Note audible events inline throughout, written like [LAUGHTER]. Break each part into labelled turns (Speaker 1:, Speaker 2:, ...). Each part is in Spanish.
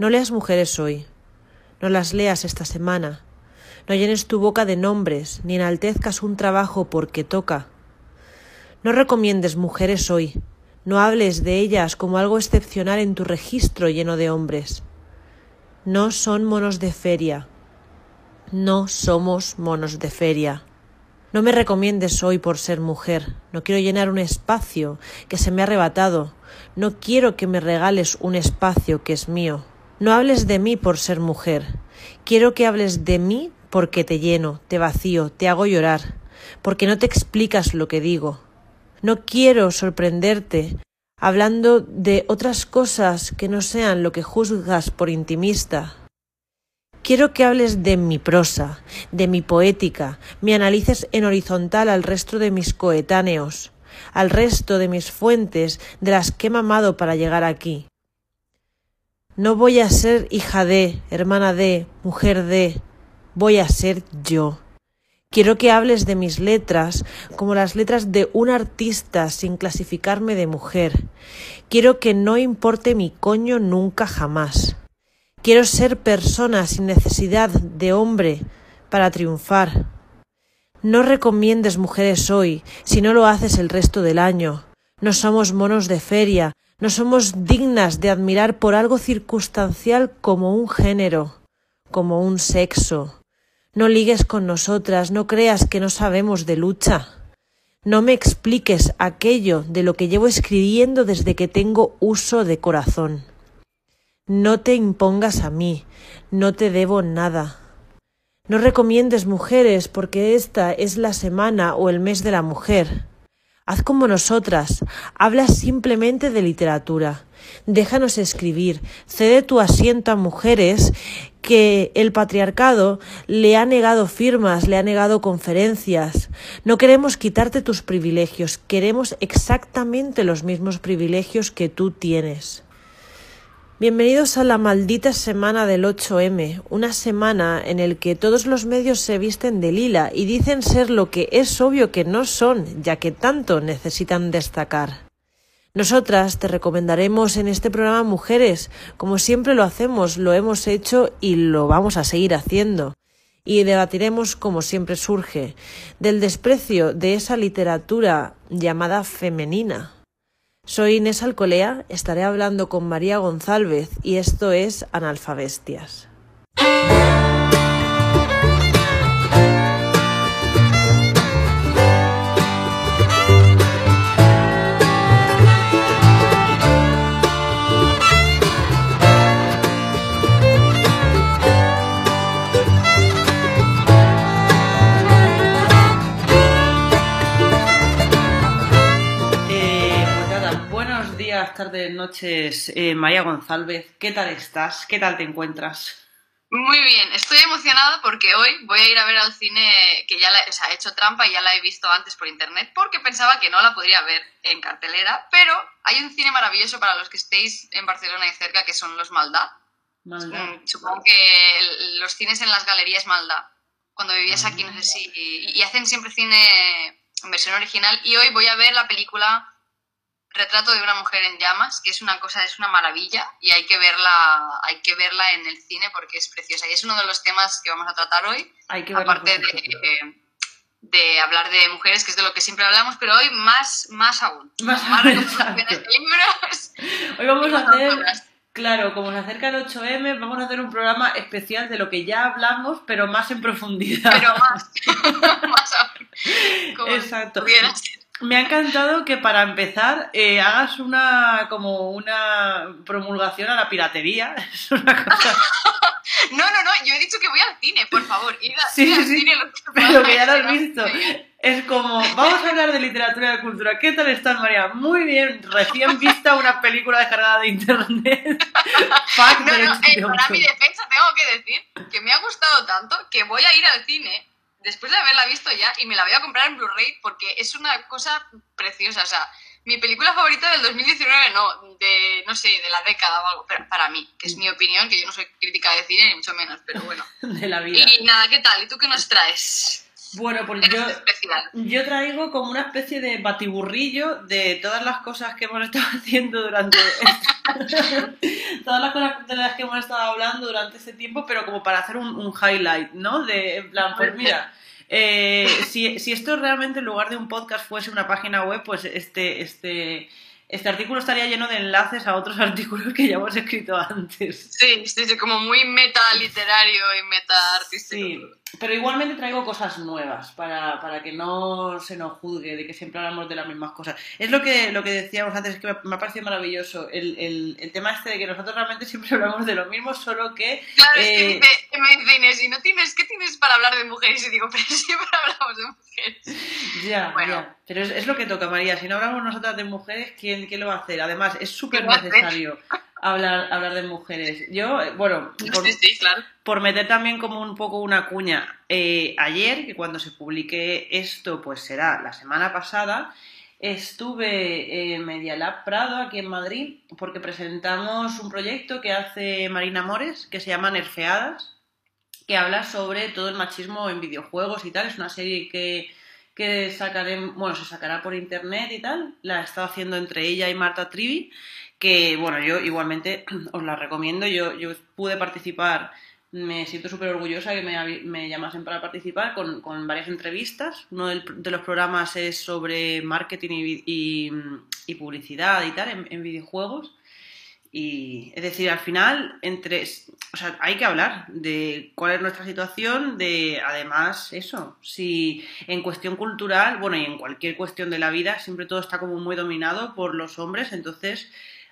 Speaker 1: No leas mujeres hoy. No las leas esta semana. No llenes tu boca de nombres, ni enaltezcas un trabajo porque toca. No recomiendes mujeres hoy. No hables de ellas como algo excepcional en tu registro lleno de hombres. No son monos de feria. No somos monos de feria. No me recomiendes hoy por ser mujer. No quiero llenar un espacio que se me ha arrebatado. No quiero que me regales un espacio que es mío. No hables de mí por ser mujer. Quiero que hables de mí porque te lleno, te vacío, te hago llorar, porque no te explicas lo que digo. No quiero sorprenderte hablando de otras cosas que no sean lo que juzgas por intimista. Quiero que hables de mi prosa, de mi poética, me analices en horizontal al resto de mis coetáneos, al resto de mis fuentes de las que he mamado para llegar aquí. No voy a ser hija de, hermana de, mujer de, voy a ser yo. Quiero que hables de mis letras como las letras de un artista sin clasificarme de mujer. Quiero que no importe mi coño nunca jamás. Quiero ser persona sin necesidad de hombre para triunfar. No recomiendes mujeres hoy si no lo haces el resto del año. No somos monos de feria, no somos dignas de admirar por algo circunstancial como un género, como un sexo. No ligues con nosotras, no creas que no sabemos de lucha. No me expliques aquello de lo que llevo escribiendo desde que tengo uso de corazón. No te impongas a mí, no te debo nada. No recomiendes mujeres porque esta es la semana o el mes de la mujer. Haz como nosotras, habla simplemente de literatura. Déjanos escribir, cede tu asiento a mujeres que el patriarcado le ha negado firmas, le ha negado conferencias. No queremos quitarte tus privilegios, queremos exactamente los mismos privilegios que tú tienes. Bienvenidos a la maldita semana del 8M, una semana en el que todos los medios se visten de lila y dicen ser lo que es obvio que no son, ya que tanto necesitan destacar. Nosotras te recomendaremos en este programa mujeres, como siempre lo hacemos, lo hemos hecho y lo vamos a seguir haciendo. Y debatiremos, como siempre surge, del desprecio de esa literatura llamada femenina. Soy Inés Alcolea, estaré hablando con María González y esto es Analfabestias. Tardes, noches, eh, María González. ¿Qué tal estás? ¿Qué tal te encuentras?
Speaker 2: Muy bien, estoy emocionada porque hoy voy a ir a ver al cine que ya la, o sea, he hecho trampa y ya la he visto antes por internet porque pensaba que no la podría ver en cartelera, pero hay un cine maravilloso para los que estéis en Barcelona y cerca que son los Maldá. Mm, supongo que los cines en las galerías Maldá. Cuando vivías aquí, no sé si. y hacen siempre cine en versión original. Y hoy voy a ver la película Retrato de una mujer en llamas, que es una cosa, es una maravilla y hay que verla, hay que verla en el cine porque es preciosa. Y es uno de los temas que vamos a tratar hoy, aparte de, de, hablar de mujeres, que es de lo que siempre hablamos, pero hoy más, más aún. [LAUGHS] Más, más recomendaciones de libros.
Speaker 1: Hoy vamos a hacer... Claro, como se acerca el 8M, vamos a hacer un programa especial de lo que ya hablamos, pero más en profundidad.
Speaker 2: Pero más, [LAUGHS] [LAUGHS] más aún. Exacto.
Speaker 1: Me ha encantado que para empezar eh, hagas una como una promulgación a la piratería. [LAUGHS] Es una cosa. [LAUGHS]
Speaker 2: no, no, no, yo he dicho que voy al cine, por favor. Ir,
Speaker 1: sí, sí, sí, [LAUGHS] pero que ya lo has visto. Es como, vamos a hablar de literatura y de cultura. ¿Qué tal estás, María? Muy bien, recién vista una película descargada de internet.
Speaker 2: no, no, eh, para mi defensa tengo que decir que me ha gustado tanto que voy a ir al cine después de haberla visto ya y me la voy a comprar en Blu-ray porque es una cosa preciosa. O sea, mi película favorita del 2019, no, de, no sé, de la década o algo, pero para mí, que es mi opinión, que yo no soy crítica de cine ni mucho menos, pero bueno. [LAUGHS]
Speaker 1: De la vida.
Speaker 2: Y nada, ¿qué tal? ¿Y tú qué nos traes?
Speaker 3: Bueno, pues yo, yo traigo como una especie de batiburrillo de todas las cosas que hemos estado [LAUGHS] haciendo durante... [LAUGHS] todas las cosas de las que hemos estado hablando durante este tiempo, pero como para hacer un, un highlight, ¿no? De, en plan, pues mira... Eh, si, si esto realmente en lugar de un podcast fuese una página web, pues este, este, este artículo estaría lleno de enlaces a otros [LAUGHS] artículos que ya hemos escrito antes.
Speaker 2: Sí, sí, sí, como muy meta literario y meta artístico.
Speaker 3: Sí, pero igualmente traigo cosas nuevas para, para que no se nos juzgue de que siempre hablamos de las mismas cosas. Es lo que, lo que decíamos antes, es que me, me ha parecido maravilloso el, el, el tema este de que nosotros realmente siempre [LAUGHS] hablamos de lo mismo, solo que...
Speaker 2: Claro, es
Speaker 3: eh,
Speaker 2: que dice- que me dice Inés, ¿y no tienes, qué tienes para hablar de mujeres? Y digo, pero [LAUGHS] siempre hablamos de mujeres.
Speaker 3: Ya,
Speaker 2: Bueno.
Speaker 3: ya. Pero es, es lo que toca, María. Si no hablamos nosotras de mujeres, ¿quién, quién lo va a hacer? Además, es súper necesario hablar, hablar de mujeres. Yo, eh, bueno, por,
Speaker 2: Sí, sí, claro.
Speaker 3: por meter también como un poco una cuña, eh, ayer, que cuando se publique esto, pues será la semana pasada, estuve en Media Lab Prado, aquí en Madrid, porque presentamos un proyecto que hace Marina Mores, que se llama Nerfeadas, que habla sobre todo el machismo en videojuegos y tal. Es una serie que, que sacaré, bueno, se sacará por internet y tal. La he estado haciendo entre ella y Marta Trivi, que bueno, yo igualmente [CLEARS THROAT] os la recomiendo. Yo, yo pude participar, me siento súper orgullosa que me, me llamasen para participar con, con varias entrevistas. Uno de los programas es sobre marketing y, y, y publicidad y tal en, en videojuegos. Y es decir, al final, entre, o sea, hay que hablar de cuál es nuestra situación, de además eso, si en cuestión cultural, bueno, y en cualquier cuestión de la vida, siempre todo está como muy dominado por los hombres, entonces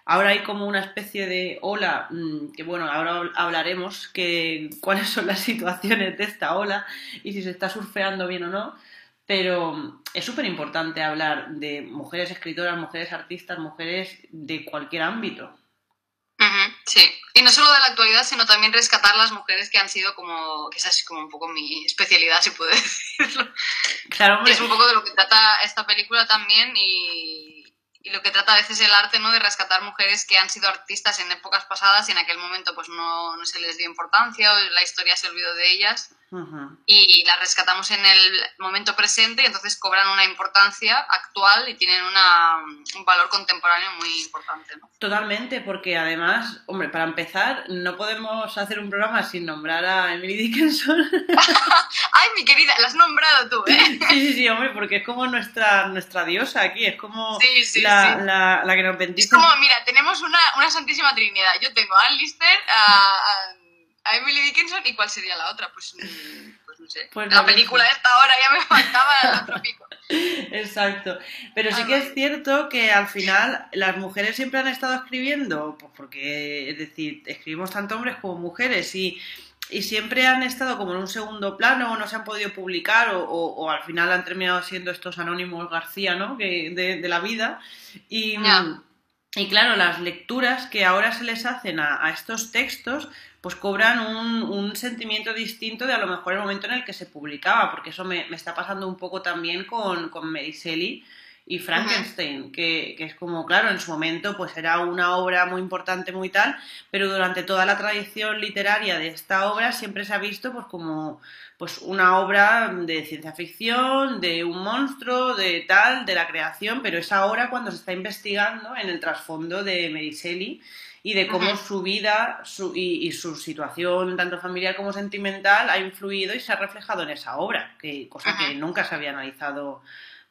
Speaker 3: ahora hay como una especie de ola, mm, que bueno, ahora hab- hablaremos que [LAUGHS] cuáles son las situaciones de esta ola y si se está surfeando bien o no, pero es súper importante hablar de mujeres escritoras, mujeres artistas, mujeres de cualquier ámbito.
Speaker 2: Sí, y no solo de la actualidad, sino también rescatar las mujeres que han sido como, que esa es como un poco mi especialidad, si puedo [LAUGHS] decirlo.
Speaker 3: Claro, hombre,
Speaker 2: Es un poco de lo que trata esta película también y, y lo que trata a veces el arte, ¿no? De rescatar mujeres que han sido artistas en épocas pasadas y en aquel momento pues no, no se les dio importancia o la historia se olvidó de ellas Y las rescatamos en el momento presente y entonces cobran una importancia actual y tienen una, un valor contemporáneo muy importante, ¿no?
Speaker 3: Totalmente, porque además, hombre, para empezar, no podemos hacer un programa sin nombrar a Emily Dickinson. [LAUGHS]
Speaker 2: ¡Ay, mi querida! La has nombrado tú, ¿eh? [LAUGHS]
Speaker 3: sí, sí, sí, hombre, porque es como nuestra, nuestra diosa aquí, es como
Speaker 2: Sí, sí,
Speaker 3: la,
Speaker 2: sí.
Speaker 3: La, la que nos
Speaker 2: Es
Speaker 3: bendice.
Speaker 2: como, mira, tenemos una, una santísima trinidad. Yo tengo a Ann Lister, a, a- a Emily Dickinson y ¿cuál sería la otra? Pues, mm, pues no sé.
Speaker 3: Pues
Speaker 2: la película
Speaker 3: sé.
Speaker 2: esta ahora ya me faltaba el otro pico. [LAUGHS]
Speaker 3: Exacto. Pero sí
Speaker 2: Ah,
Speaker 3: que es cierto que al final las mujeres siempre han estado escribiendo, pues porque, es decir, escribimos tanto hombres como mujeres y, y siempre han estado como en un segundo plano o no se han podido publicar o, o- o al final han terminado siendo estos anónimos García, ¿no? Que, de, de la vida. Y, y claro, las lecturas que ahora se les hacen a, a estos textos pues cobran un, un sentimiento distinto de a lo mejor el momento en el que se publicaba, porque eso me, me está pasando un poco también con, con Mary Shelley y Frankenstein, que, que es como, claro, en su momento pues era una obra muy importante, muy tal, pero durante toda la tradición literaria de esta obra siempre se ha visto pues como pues una obra de ciencia ficción, de un monstruo, de tal, de la creación, pero es ahora cuando se está investigando en el trasfondo de Mary Shelley y de cómo su vida su- y, y su situación, tanto familiar como sentimental, ha influido y se ha reflejado en esa obra, que, cosa que nunca se había analizado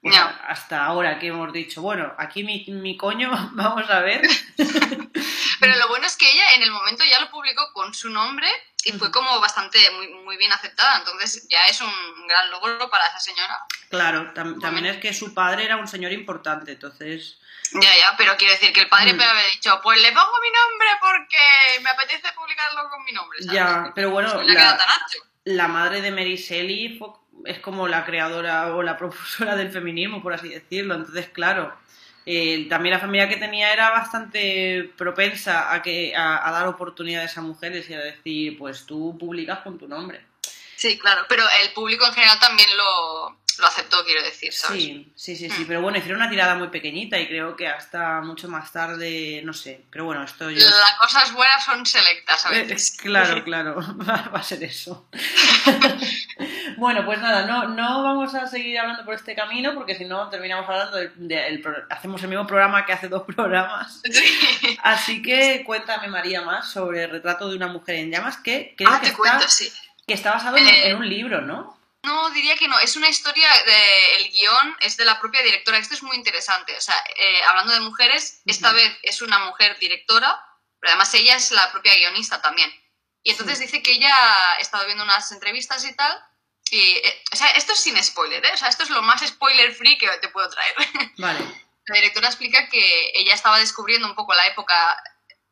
Speaker 3: pues,
Speaker 2: No.
Speaker 3: hasta ahora que hemos dicho, bueno, aquí mi, mi coño, [LAUGHS] vamos a ver. [LAUGHS]
Speaker 2: Pero lo bueno es que ella en el momento ya lo publicó con su nombre y fue como bastante, muy, muy bien aceptada. Entonces ya es un gran logro para esa señora.
Speaker 3: Claro, tam- también es que su padre era un señor importante, entonces...
Speaker 2: Ya, ya, pero quiero decir que el padre
Speaker 3: Mm.
Speaker 2: puede haber dicho, pues le pongo mi nombre porque me apetece publicarlo con mi nombre. ¿sabes?
Speaker 3: Ya, pero bueno,
Speaker 2: quedado
Speaker 3: la,
Speaker 2: tan ancho.
Speaker 3: la madre de Mary Shelley es como la creadora o la propulsora del feminismo, por así decirlo. Entonces, claro, eh, también la familia que tenía era bastante propensa a, que, a, a dar oportunidades a mujeres y a decir, pues tú publicas con tu nombre.
Speaker 2: Sí, claro, pero el público en general también lo, lo aceptó, quiero decir, ¿sabes?
Speaker 3: Sí, sí, sí, sí,
Speaker 2: Mm.
Speaker 3: pero bueno, hicieron una tirada muy pequeñita y creo que hasta mucho más tarde, no sé, pero bueno, esto yo...
Speaker 2: Las cosas buenas son selectas a
Speaker 3: Eh,
Speaker 2: veces.
Speaker 3: Claro, [LAUGHS] claro, [LAUGHS] va a ser eso. [LAUGHS] Bueno, pues nada, no, no vamos a seguir hablando por este camino porque si no terminamos hablando de, hacemos el mismo programa que hace dos programas.
Speaker 2: Sí.
Speaker 3: Así que cuéntame, María, más sobre el retrato de una mujer en llamas que creo
Speaker 2: Ah,
Speaker 3: que,
Speaker 2: te
Speaker 3: está,
Speaker 2: cuento, sí.
Speaker 3: que está basado en,
Speaker 2: Eh,
Speaker 3: en un libro, ¿no?
Speaker 2: No, diría que no. Es una historia, de, el guion es de la propia directora. Esto es muy interesante. O sea, eh, hablando de mujeres, esta
Speaker 3: Ujú.
Speaker 2: vez es una mujer directora, pero además ella es la propia guionista también. Y entonces
Speaker 3: Sí.
Speaker 2: dice que ella ha estado viendo unas entrevistas y tal. Y, eh, o sea, esto es sin spoiler, ¿eh? O sea, esto es lo más spoiler free que te puedo traer. [LAUGHS]
Speaker 3: Vale.
Speaker 2: La directora explica que ella estaba descubriendo un poco la época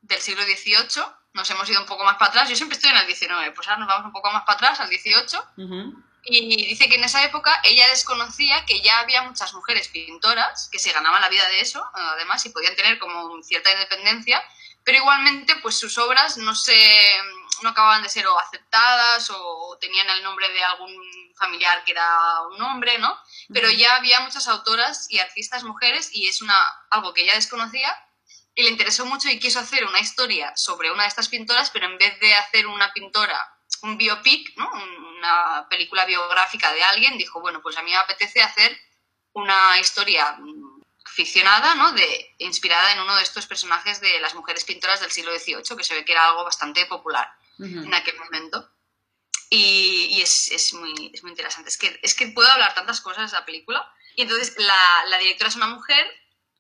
Speaker 2: del siglo XVIII. Nos hemos ido un poco más para atrás. Yo siempre estoy en el XIX, pues ahora nos vamos un poco más para atrás, al XVIII.
Speaker 3: Ujú.
Speaker 2: Y dice que en esa época ella desconocía que ya había muchas mujeres pintoras que se ganaban la vida de eso, además, y podían tener como cierta independencia, pero igualmente pues sus obras no se no acababan de ser o aceptadas o tenían el nombre de algún familiar que era un hombre, ¿no? Pero ya había muchas autoras y artistas mujeres y es una algo que ella desconocía y le interesó mucho y quiso hacer una historia sobre una de estas pintoras, pero en vez de hacer una pintora, un biopic, ¿no? Un- una película biográfica de alguien, dijo, bueno, pues a mí me apetece hacer una historia mm, ficcionada, ¿no? De, inspirada en uno de estos personajes de las mujeres pintoras del siglo XVIII, que se ve que era algo bastante popular en aquel momento. Y, y es, es muy, es muy interesante. Es que, es que puedo hablar tantas cosas de esa película. Y entonces la, la directora es una mujer,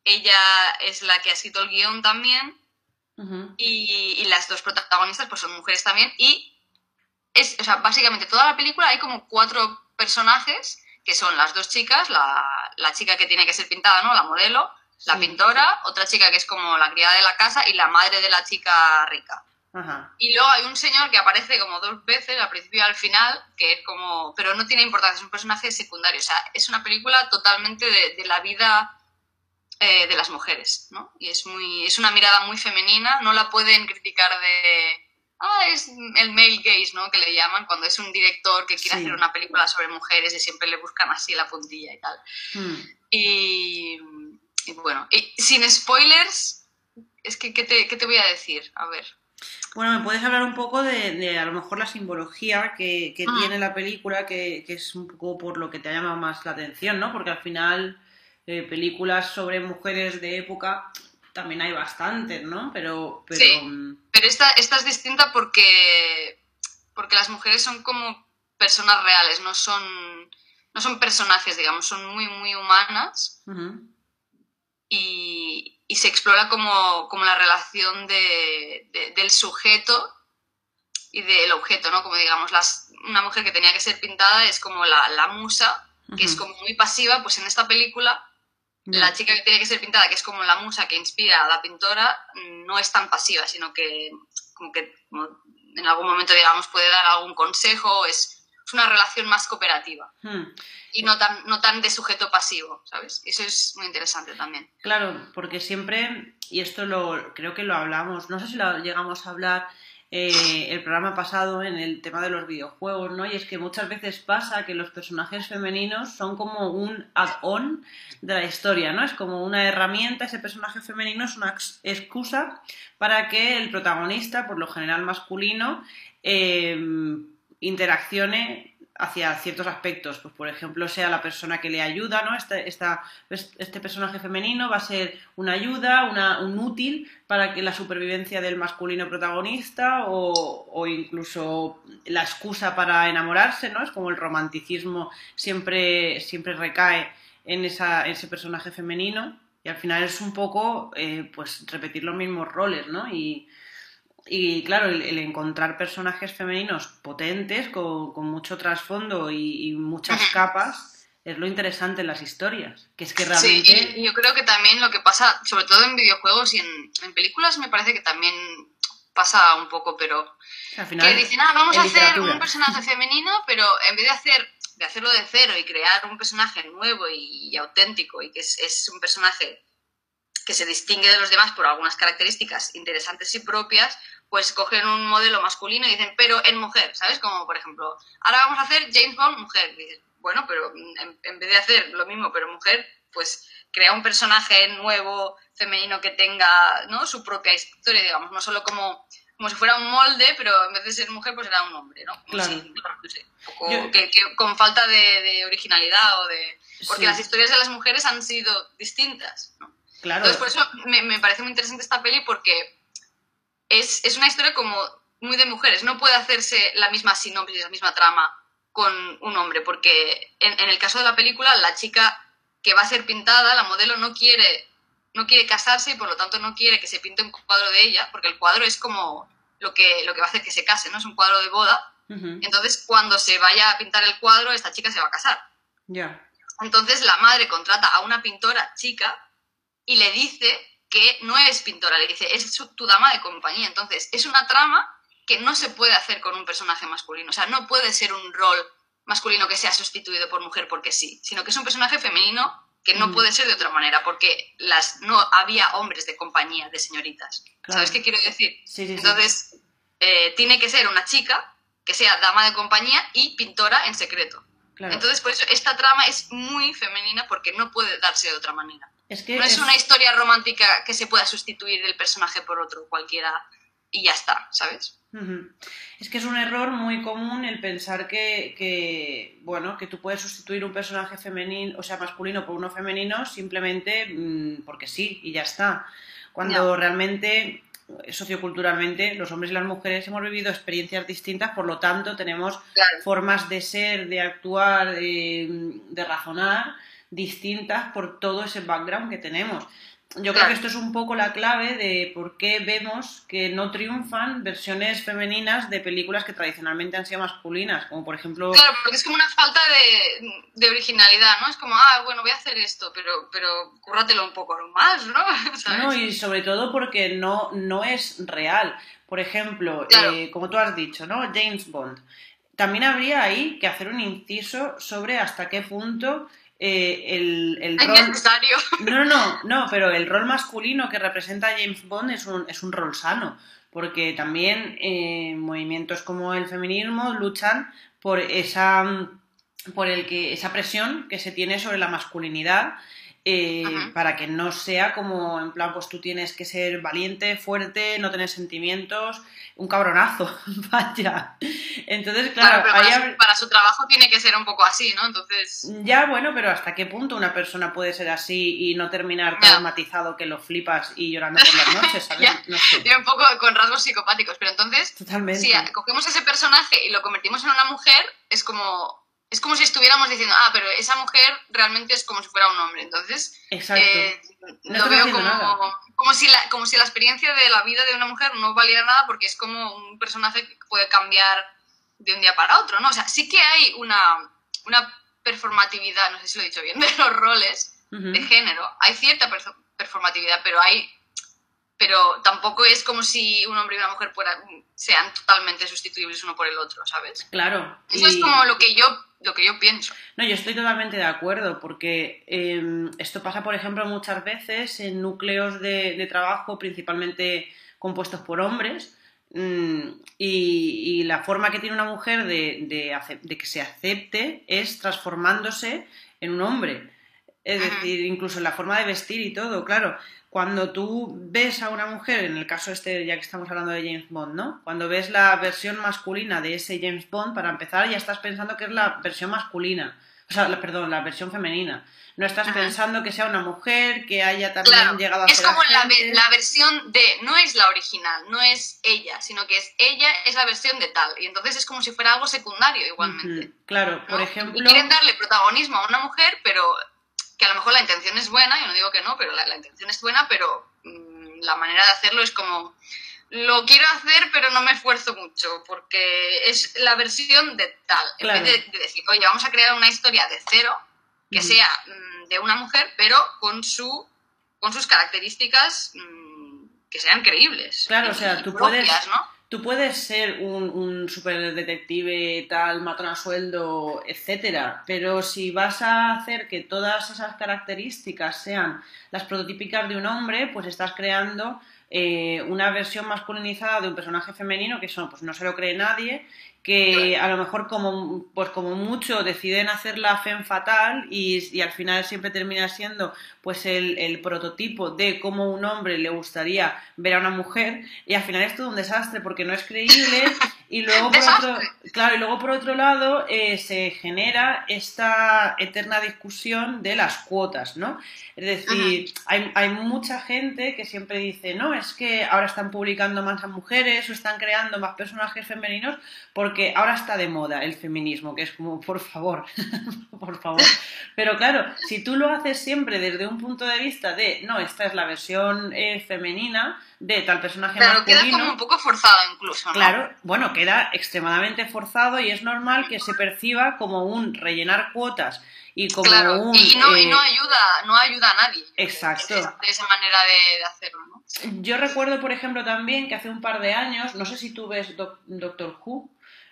Speaker 2: ella es la que ha escrito el guion también, y, y las dos protagonistas pues son mujeres también. Y es, o sea, básicamente toda la película hay como cuatro personajes, que son las dos chicas, la, la chica que tiene que ser pintada, ¿no? La modelo, la
Speaker 3: Sí.
Speaker 2: pintora, otra chica que es como la criada de la casa y la madre de la chica rica.
Speaker 3: Ajá.
Speaker 2: Y luego hay un señor que aparece como dos veces, al principio y al final, que es como. Pero no tiene importancia, es un personaje secundario. O sea, es una película totalmente de, de la vida eh, de las mujeres, ¿no? Y es muy. es una mirada muy femenina, no la pueden criticar de. Ah, es el male gaze, ¿no? Que le llaman, cuando es un director que quiere
Speaker 3: Sí.
Speaker 2: hacer una película sobre mujeres y siempre le buscan así la puntilla y tal.
Speaker 3: Mm.
Speaker 2: Y, y bueno, y sin spoilers, es que, ¿qué te, qué te voy a decir? A ver.
Speaker 3: Bueno, ¿me puedes hablar un poco de, de, a lo mejor la simbología que, que
Speaker 2: Mm.
Speaker 3: tiene la película, que, que es un poco por lo que te ha llamado más la atención, ¿no? Porque al final eh, películas sobre mujeres de época también hay bastantes, ¿no? Pero, pero
Speaker 2: Sí.
Speaker 3: mm,
Speaker 2: Pero esta, esta es distinta porque, porque las mujeres son como personas reales, no son, no son personajes, digamos, son muy, muy humanas y, y se explora como, como la relación de, de- del sujeto y del objeto, ¿no? Como digamos, las, una mujer que tenía que ser pintada es como la, la musa, que es como muy pasiva, pues en esta película. La chica que tiene que ser pintada, que es como la musa que inspira a la pintora, no es tan pasiva, sino que, como que como en algún momento, digamos, puede dar algún consejo, es, es una relación más cooperativa
Speaker 3: Mm.
Speaker 2: y no tan, no tan de sujeto pasivo, ¿sabes? Eso es muy interesante también.
Speaker 3: Claro, porque siempre, y esto lo creo que lo hablamos, no sé si lo llegamos a hablar eh, el programa pasado en el tema de los videojuegos, ¿no? Y es que muchas veces pasa que los personajes femeninos son como un add-on de la historia, ¿no? Es como una herramienta, ese personaje femenino es una ex- excusa para que el protagonista, por lo general masculino, eh, interaccione hacia ciertos aspectos, pues por ejemplo sea la persona que le ayuda, ¿no? Este, esta- este personaje femenino va a ser una ayuda, una, un útil para que la supervivencia del masculino protagonista o, incluso la excusa para enamorarse, ¿no? Es como el romanticismo siempre, siempre recae en, esa, ese personaje femenino y al final es un poco eh, pues repetir los mismos roles, ¿no? Y, y claro, el, el encontrar personajes femeninos potentes, con, con mucho trasfondo y, y muchas capas, es lo interesante en las historias. Que es que
Speaker 2: Sí,
Speaker 3: realmente.
Speaker 2: y yo creo que también lo que pasa, sobre todo en videojuegos y en, en películas, me parece que también pasa un poco, pero
Speaker 3: al final,
Speaker 2: que dicen, ah, vamos a hacer
Speaker 3: literatura.
Speaker 2: un personaje [LAUGHS] femenino, pero en vez de hacer de hacerlo de cero y crear un personaje nuevo y, y auténtico y que es, es un personaje que se distingue de los demás por algunas características interesantes y propias, pues cogen un modelo masculino y dicen, pero en mujer, ¿sabes? Como por ejemplo, ahora vamos a hacer James Bond mujer. Y dices, bueno, pero en, en vez de hacer lo mismo pero mujer, pues crea un personaje nuevo, femenino, que tenga ¿no? su propia historia, digamos, no solo como como si fuera un molde, pero en vez de ser mujer, pues era un hombre, ¿no? Como
Speaker 3: Claro.
Speaker 2: si- no sé, un poco
Speaker 3: Yo-
Speaker 2: que, que con falta de, de originalidad o de... Porque
Speaker 3: Sí.
Speaker 2: las historias de las mujeres han sido distintas, ¿no?
Speaker 3: Claro.
Speaker 2: Entonces, por eso me, me parece muy interesante esta peli porque es, es una historia como muy de mujeres. No puede hacerse la misma sinopsis, la misma trama con un hombre, porque en, en el caso de la película, la chica que va a ser pintada, la modelo, no quiere, no quiere casarse y por lo tanto no quiere que se pinte un cuadro de ella, porque el cuadro es como lo que, lo que va a hacer que se case, ¿no? Es un cuadro de boda. Entonces, cuando se vaya a pintar el cuadro, esta chica se va a casar.
Speaker 3: Ya.
Speaker 2: Entonces la madre contrata a una pintora chica y le dice que no es pintora, le dice, es su- tu dama de compañía. Entonces es una trama que no se puede hacer con un personaje masculino. O sea, no puede ser un rol masculino que sea sustituido por mujer porque sí, sino que es un personaje femenino que no
Speaker 3: Mm.
Speaker 2: puede ser de otra manera porque las, no había hombres de compañía, de señoritas.
Speaker 3: Claro.
Speaker 2: ¿Sabes qué quiero decir?
Speaker 3: Sí, sí, sí.
Speaker 2: Entonces, eh, tiene que ser una chica que sea dama de compañía y pintora en secreto.
Speaker 3: Claro.
Speaker 2: Entonces, por eso esta trama es muy femenina porque no puede darse de otra manera.
Speaker 3: es que
Speaker 2: No es una historia romántica que se pueda sustituir el personaje por otro cualquiera y ya está, ¿sabes?
Speaker 3: Es que es un error muy común el pensar que, que, bueno, que tú puedes sustituir un personaje femenino, o sea, masculino por uno femenino simplemente mm, porque sí y ya está. Cuando realmente, socioculturalmente, los hombres y las mujeres hemos vivido experiencias distintas, por lo tanto tenemos
Speaker 2: Claro.
Speaker 3: formas de ser, de actuar, de, de razonar distintas por todo ese background que tenemos. Yo creo que esto es un poco la clave de por qué vemos que no triunfan versiones femeninas de películas que tradicionalmente han sido masculinas, como por ejemplo...
Speaker 2: Claro, porque es como una falta de, de originalidad, ¿no? Es como, ah, bueno, voy a hacer esto, pero, pero cúrratelo un poco más, ¿no? [LAUGHS] ¿Sabes?
Speaker 3: No, y sobre todo porque no, no es real. Por ejemplo,
Speaker 2: Claro.
Speaker 3: eh, como tú has dicho, ¿no? James Bond. También habría ahí que hacer un inciso sobre hasta qué punto eh, el, rol...
Speaker 2: necesario. [LAUGHS]
Speaker 3: No, no, no, pero el rol masculino que representa James Bond es un, es un rol sano, porque también eh, movimientos como el feminismo luchan por esa por el que esa presión que se tiene sobre la masculinidad eh, para que no sea como en plan pues tú tienes que ser valiente, fuerte, no tener sentimientos, un cabronazo, [LAUGHS] vaya. Entonces, claro,
Speaker 2: para,
Speaker 3: hab-
Speaker 2: su, para su trabajo tiene que ser un poco así, ¿no? Entonces,
Speaker 3: ya, bueno, pero ¿hasta qué punto una persona puede ser así y no terminar
Speaker 2: Ya.
Speaker 3: traumatizado que lo flipas y llorando por las noches, [LAUGHS] ¿sabes? No sé.
Speaker 2: tiene un poco con rasgos psicopáticos, pero entonces
Speaker 3: Totalmente.
Speaker 2: si a- cogemos ese personaje y lo convertimos en una mujer, es como es como si estuviéramos diciendo, ah, pero esa mujer realmente es como si fuera un hombre. Entonces,
Speaker 3: Exacto.
Speaker 2: eh,
Speaker 3: No
Speaker 2: lo veo como, como, si la, como si la experiencia de la vida de una mujer no valiera nada porque es como un personaje que puede cambiar de un día para otro, ¿no? O sea, sí que hay una, una performatividad, no sé si lo he dicho bien, [LAUGHS] de los roles
Speaker 3: Ujú.
Speaker 2: de género. Hay cierta performatividad, pero hay pero tampoco es como si un hombre y una mujer fueran- sean totalmente sustituibles uno por el otro, ¿sabes?
Speaker 3: Claro.
Speaker 2: Eso es
Speaker 3: y-
Speaker 2: como lo que yo lo que yo pienso.
Speaker 3: No, yo estoy totalmente de acuerdo, porque eh, esto pasa, por ejemplo, muchas veces en núcleos de, de trabajo, principalmente compuestos por hombres, mm, y, y la forma que tiene una mujer de, de ace- de que se acepte es transformándose en un hombre. Es
Speaker 2: Ajá.
Speaker 3: decir, incluso en la forma de vestir y todo, claro. Cuando tú ves a una mujer, en el caso este, ya que estamos hablando de James Bond, ¿no? Cuando ves la versión masculina de ese James Bond, para empezar ya estás pensando que es la versión masculina. O sea, la- perdón, la versión femenina. No estás
Speaker 2: Ajá.
Speaker 3: pensando que sea una mujer, que haya también
Speaker 2: Claro,
Speaker 3: llegado a
Speaker 2: es como la, la versión de, no es la original, no es ella, sino que es ella es la versión de tal. Y entonces es como si fuera algo secundario igualmente.
Speaker 3: Claro,
Speaker 2: ¿no?
Speaker 3: por
Speaker 2: Y
Speaker 3: ejemplo...
Speaker 2: quieren darle protagonismo a una mujer, pero que a lo mejor la intención es buena, yo no digo que no, pero la, la intención es buena, pero mm, la manera de hacerlo es como, lo quiero hacer, pero no me esfuerzo mucho, porque es la versión de tal.
Speaker 3: Claro.
Speaker 2: En vez de, de decir, oye, vamos a crear una historia de cero, que sea mm, de una mujer, pero con, su, con sus características mm, que sean creíbles.
Speaker 3: Claro,
Speaker 2: y-
Speaker 3: o sea, tú
Speaker 2: propias,
Speaker 3: puedes-
Speaker 2: ¿no?
Speaker 3: Tú puedes ser un, un super detective tal, matón a sueldo, etcétera, pero si vas a hacer que todas esas características sean las prototípicas de un hombre, pues estás creando eh, una versión masculinizada de un personaje femenino que pues no se lo cree nadie que a lo mejor como, pues como mucho deciden hacerla femme fatal y, y al final siempre termina siendo pues el, el, prototipo de cómo un hombre le gustaría ver a una mujer y al final es todo un desastre porque no es creíble [LAUGHS] y luego por otro, claro, y luego por otro lado eh, se genera esta eterna discusión de las cuotas, ¿no? Es decir, hay, hay, mucha gente que siempre dice, no, es que ahora están publicando más a mujeres o están creando más personajes femeninos porque ahora está de moda el feminismo, que es como, por favor, [LAUGHS] por favor. Pero claro, si tú lo haces siempre desde un punto de vista de, no, esta es la versión eh, femenina de tal personaje
Speaker 2: Pero
Speaker 3: masculino.
Speaker 2: queda como un poco forzado incluso, ¿no?
Speaker 3: Claro, bueno, queda extremadamente forzado y es normal que se perciba como un rellenar cuotas y como
Speaker 2: claro,
Speaker 3: un...
Speaker 2: y, no,
Speaker 3: eh,
Speaker 2: y no ayuda, no ayuda a nadie.
Speaker 3: Exacto.
Speaker 2: De, de esa manera de, de hacerlo, ¿no?
Speaker 3: Yo recuerdo, por ejemplo, también que hace un par de años, no sé si tú ves Doc- Doctor Who.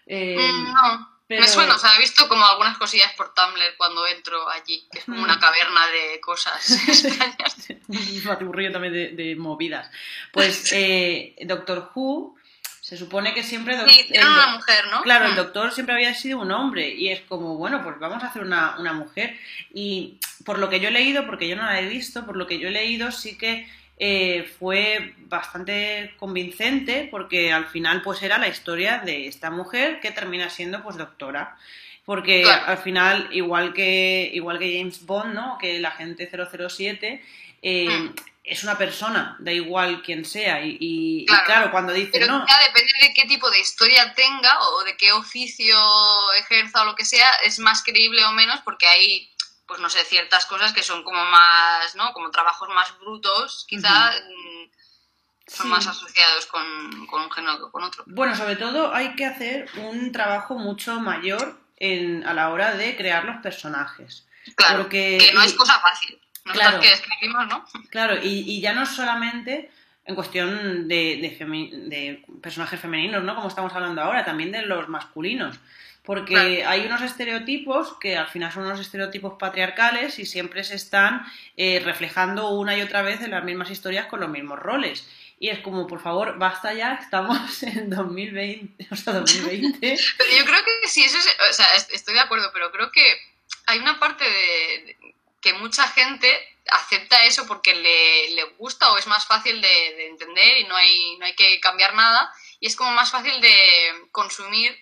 Speaker 3: Eh,
Speaker 2: Mm, no,
Speaker 3: pero-
Speaker 2: me suena, o sea, he visto como algunas cosillas por Tumblr cuando entro allí, que es como
Speaker 3: Mm.
Speaker 2: una caverna de cosas [LAUGHS] extrañas.
Speaker 3: un batiburrillo también de, de movidas. Pues eh, Doctor Who, se supone que siempre...
Speaker 2: Sí, era una mujer, ¿no?
Speaker 3: Claro, el
Speaker 2: Mm.
Speaker 3: doctor siempre había sido un hombre y es como, bueno, pues vamos a hacer una, una mujer. Y por lo que yo he leído, porque yo no la he visto, por lo que yo he leído sí que eh, fue bastante convincente porque al final pues era la historia de esta mujer que termina siendo pues doctora. Porque
Speaker 2: Claro.
Speaker 3: al final, igual que, igual que James Bond, ¿no? Que el agente 007, eh,
Speaker 2: Mm.
Speaker 3: es una persona, da igual quién sea. Y, y- y
Speaker 2: Claro.
Speaker 3: claro, cuando dice,
Speaker 2: Pero
Speaker 3: no,
Speaker 2: ya depende de qué tipo de historia tenga o de qué oficio ejerza o lo que sea, es más creíble o menos porque hay, pues no sé, ciertas cosas que son como más, ¿no? Como trabajos más brutos, quizá mm, son
Speaker 3: Sí.
Speaker 2: más asociados con, con un género que con otro.
Speaker 3: Bueno, sobre todo hay que hacer un trabajo mucho mayor en, a la hora de crear los personajes.
Speaker 2: Claro,
Speaker 3: Porque-
Speaker 2: que no es cosa fácil. Nosotros
Speaker 3: Claro.
Speaker 2: que escribimos, ¿no?
Speaker 3: Claro, y, y ya no solamente en cuestión de, de femi- de personajes femeninos, ¿no? Como estamos hablando ahora, también de los masculinos. Porque
Speaker 2: Claro.
Speaker 3: hay unos estereotipos que al final son unos estereotipos patriarcales y siempre se están eh, reflejando una y otra vez en las mismas historias con los mismos roles. Y es como, por favor, basta ya, [LAUGHS] estamos en 2020, o sea, 2020. [LAUGHS]
Speaker 2: Pero yo creo que sí, eso es, o sea, est- estoy de acuerdo, pero creo que hay una parte de, de- que mucha gente acepta eso porque le, le gusta o es más fácil de, de entender y no hay, no hay que cambiar nada y es como más fácil de consumir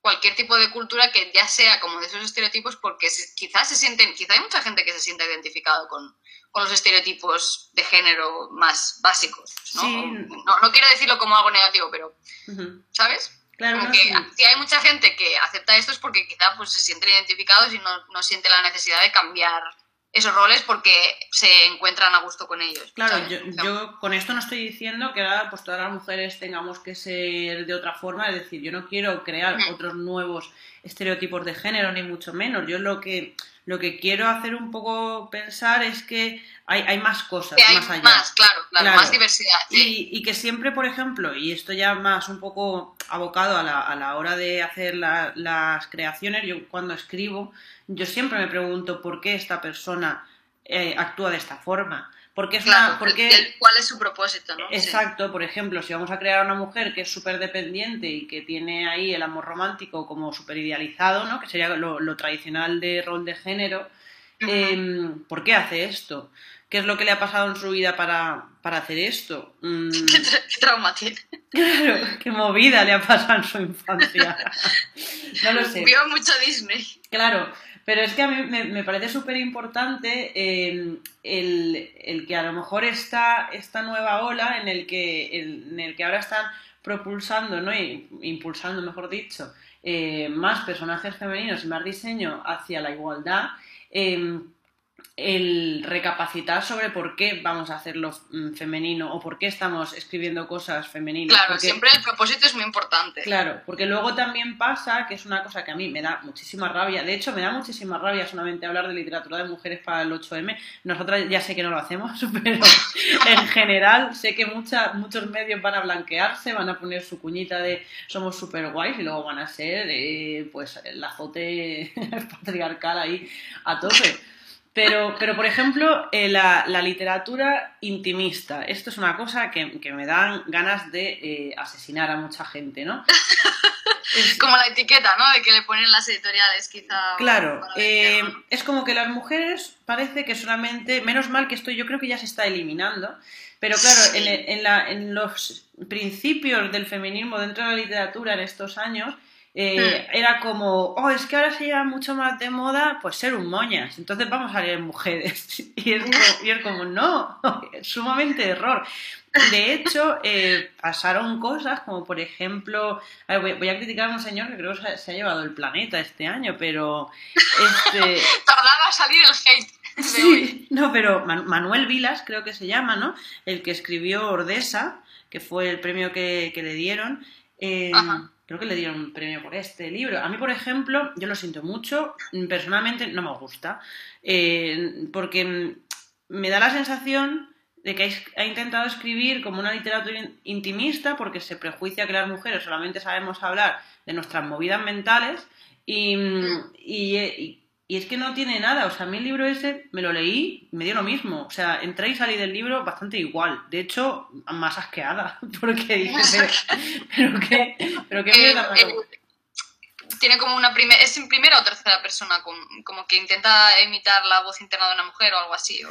Speaker 2: cualquier tipo de cultura que ya sea como de esos estereotipos porque quizás se sienten, quizá hay mucha gente que se sienta identificado con, con los estereotipos de género más básicos, ¿no?
Speaker 3: Sí.
Speaker 2: No, no quiero decirlo como algo negativo, pero. ¿sabes?
Speaker 3: Claro,
Speaker 2: Como
Speaker 3: no,
Speaker 2: que
Speaker 3: sí.
Speaker 2: si hay mucha gente que acepta esto es porque quizá pues, se sienten identificados y no, no siente la necesidad de cambiar esos roles porque se encuentran a gusto con ellos.
Speaker 3: Claro, yo, con esto no estoy diciendo que ahora pues todas las mujeres tengamos que ser de otra forma, es decir, yo no quiero crear
Speaker 2: Mm.
Speaker 3: otros nuevos estereotipos de género, ni mucho menos. Yo lo que, lo que quiero hacer un poco pensar es que hay, hay más cosas
Speaker 2: hay
Speaker 3: más allá.
Speaker 2: más, claro, claro,
Speaker 3: Claro.
Speaker 2: más diversidad. sí.
Speaker 3: Y, y que siempre, por ejemplo, y esto ya más un poco abocado a la, a la hora de hacer la- las creaciones, yo cuando escribo, yo siempre me pregunto por qué esta persona eh, actúa de esta forma. Porque es
Speaker 2: Claro,
Speaker 3: una, porque...
Speaker 2: el- ¿cuál es su propósito? ¿no? Sí.
Speaker 3: Exacto, por ejemplo, si vamos a crear a una mujer que es súper dependiente y que tiene ahí el amor romántico como súper idealizado, ¿no? Que sería lo, lo tradicional de rol de género, eh, ¿por qué hace esto? ¿Qué es lo que le ha pasado en su vida para, para hacer esto? Mm, [LAUGHS]
Speaker 2: ¿Qué, tra- qué trauma tiene? [LAUGHS]
Speaker 3: claro, qué movida le ha pasado en su infancia. [LAUGHS] no lo sé.
Speaker 2: Vio mucho Disney.
Speaker 3: Claro, pero es que a mí me, me parece súper importante eh, el, el que a lo mejor esta, esta nueva ola en el que, en el que ahora están propulsando, ¿no? Y impulsando, mejor dicho, eh, más personajes femeninos y más diseño hacia la igualdad, eh, el recapacitar sobre por qué vamos a hacerlo mm, femenino o por qué estamos escribiendo cosas femeninas.
Speaker 2: Claro,
Speaker 3: porque-
Speaker 2: siempre el propósito es muy importante.
Speaker 3: Claro, porque luego también pasa, que es una cosa que a mí me da muchísima rabia, de hecho me da muchísima rabia solamente hablar de literatura de mujeres para el 8M, nosotras ya sé que no lo hacemos, [LAUGHS] pero en general sé que mucha- muchos medios van a blanquearse, van a poner su cuñita de somos super guays y luego van a ser eh, pues el azote [LAUGHS] patriarcal ahí a tope. Pero, pero por ejemplo, eh, la, la, literatura intimista, esto es una cosa que, que me dan ganas de eh, asesinar a mucha gente, ¿no? [LAUGHS]
Speaker 2: Es... Como la etiqueta, ¿no? De que le ponen las editoriales, quizá.
Speaker 3: Claro, eh, es como que las mujeres parece que solamente, menos mal que esto yo creo que ya se está eliminando, pero claro, sí. en, en, la, en los principios del feminismo dentro de la literatura en estos años, eh, hmm. era como, oh, es que ahora se lleva mucho más de moda, pues ser un moñas, entonces vamos a leer mujeres. [LAUGHS] Y es como, y es como no, [LAUGHS] sumamente error. De hecho, eh, pasaron cosas como, por ejemplo, a ver, voy, voy, a criticar a un señor que creo que se, se ha llevado el planeta este año, pero... Este... [LAUGHS]
Speaker 2: Tardaba a salir el hate.
Speaker 3: Sí, no, pero Manuel Vilas creo que se llama, ¿no? El que escribió Ordesa, que fue el premio que, que le dieron. Eh, creo que le dieron un premio por este libro. A mí, por ejemplo, yo lo siento mucho, personalmente no me gusta, eh, porque me da la sensación de que ha intentado escribir como una literatura intimista porque se prejuicia que las mujeres solamente sabemos hablar de nuestras movidas mentales y, y, y, y, es que no tiene nada. O sea, a mí el libro ese me lo leí, me dio lo mismo. O sea, entré y salí del libro bastante igual. De hecho, más asqueada [LAUGHS] porque dije, [LAUGHS] pero, pero qué, pero qué mierda
Speaker 2: eh, eh, tiene como una primera, es en primera o tercera persona, como, como que intenta imitar la voz interna de una mujer o algo así. O...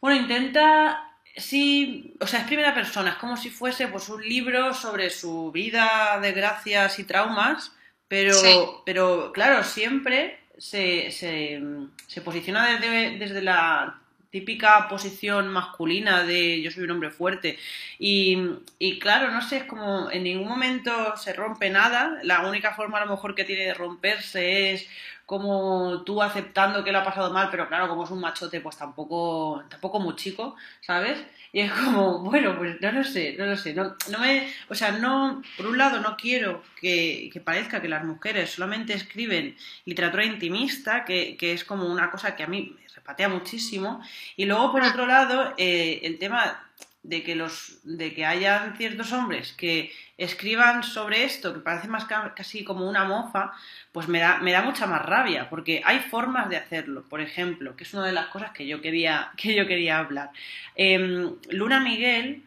Speaker 3: Bueno, intenta Sí, o sea, es primera persona, es como si fuese pues un libro sobre su vida, desgracias y traumas, pero, sí. pero claro, siempre se, se, se posiciona desde, desde, la típica posición masculina de yo soy un hombre fuerte y, y, claro, no sé, es como en ningún momento se rompe nada, la única forma a lo mejor que tiene de romperse es como tú aceptando que lo ha pasado mal, pero claro, como es un machote, pues tampoco, tampoco muy chico, ¿sabes? Y es como, bueno, pues no lo sé, no lo sé. No, no me, o sea, no, por un lado no quiero que, que, parezca que las mujeres solamente escriben literatura intimista, que, que, es como una cosa que a mí me repatea muchísimo. Y luego, por otro lado, eh, el tema de que los de que hayan ciertos hombres que escriban sobre esto que parece más casi como una mofa pues me da me da mucha más rabia porque hay formas de hacerlo. Por ejemplo que es una de las cosas que yo quería [LAUGHS] que yo quería hablar. Eh, Luna Miguel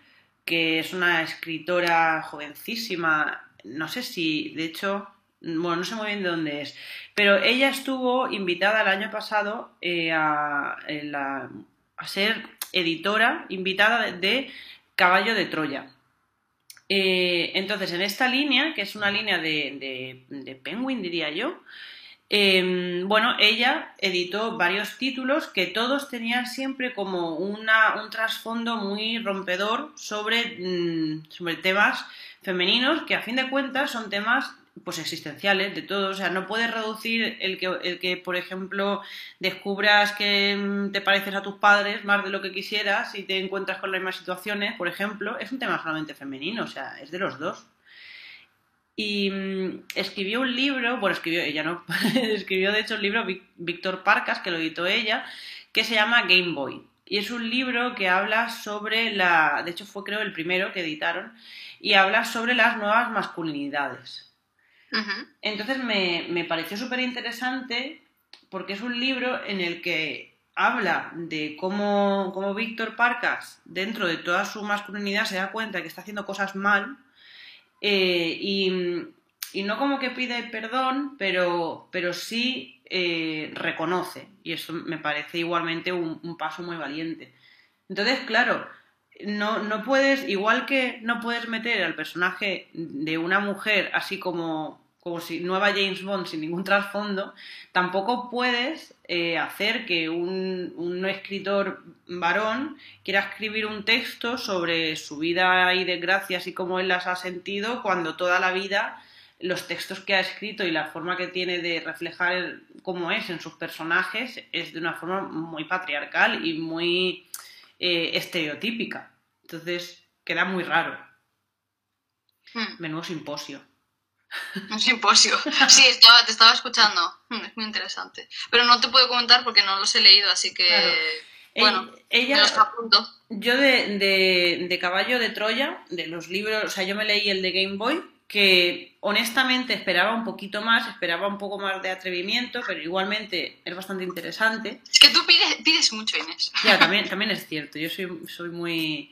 Speaker 3: que es una escritora jovencísima no sé si de hecho bueno, no sé muy bien de dónde es, pero ella estuvo invitada el año pasado eh, a, la, a ser editora invitada de, Caballo de Troya. Eh, entonces, en esta línea, que es una línea de, de, Penguin, diría yo, eh, bueno, ella editó varios títulos que todos tenían siempre como una, un trasfondo muy rompedor sobre, mmm, sobre temas femeninos que a fin de cuentas son temas pues existenciales de todo, o sea, no puedes reducir el que, el que, por ejemplo, descubras que te pareces a tus padres más de lo que quisieras y te encuentras con las mismas situaciones, por ejemplo, es un tema solamente femenino, o sea, es de los dos. Y mmm, escribió un libro, bueno, escribió ella, ¿no? [LAUGHS] escribió de hecho un libro Víctor Parcas, que lo editó ella, que se llama Game Boy. Y es un libro que habla sobre la, de hecho fue creo el primero que editaron, y habla sobre las nuevas masculinidades. Entonces me, me pareció súper interesante porque es un libro en el que habla de cómo, cómo Víctor Parcas, dentro de toda su masculinidad, se da cuenta que está haciendo cosas mal eh, y, y, no como que pide perdón, pero, pero sí eh, reconoce. Y eso me parece igualmente un, un paso muy valiente. Entonces, claro, no, no puedes, igual que no puedes meter al personaje de una mujer así como como si nueva James Bond sin ningún trasfondo, tampoco puedes eh, hacer que un, un, escritor varón quiera escribir un texto sobre su vida y desgracias y cómo él las ha sentido cuando toda la vida los textos que ha escrito y la forma que tiene de reflejar cómo es en sus personajes es de una forma muy patriarcal y muy eh, estereotípica. Entonces queda muy raro. Hmm. Menudo simposio.
Speaker 2: Un simposio. Sí, estaba, te estaba escuchando. Hmm, es muy interesante. Pero no te puedo comentar porque no los he leído, así que. Claro. Bueno,
Speaker 3: ella, me los Yo de, de, de, Caballo de Troya, de los libros, o sea, yo me leí el de Game Boy, que honestamente esperaba un poquito más, esperaba un poco más de atrevimiento, pero igualmente es bastante interesante.
Speaker 2: Es que tú pides, pides mucho, Inés.
Speaker 3: Ya, también, [LAUGHS] también es cierto, yo soy, soy muy...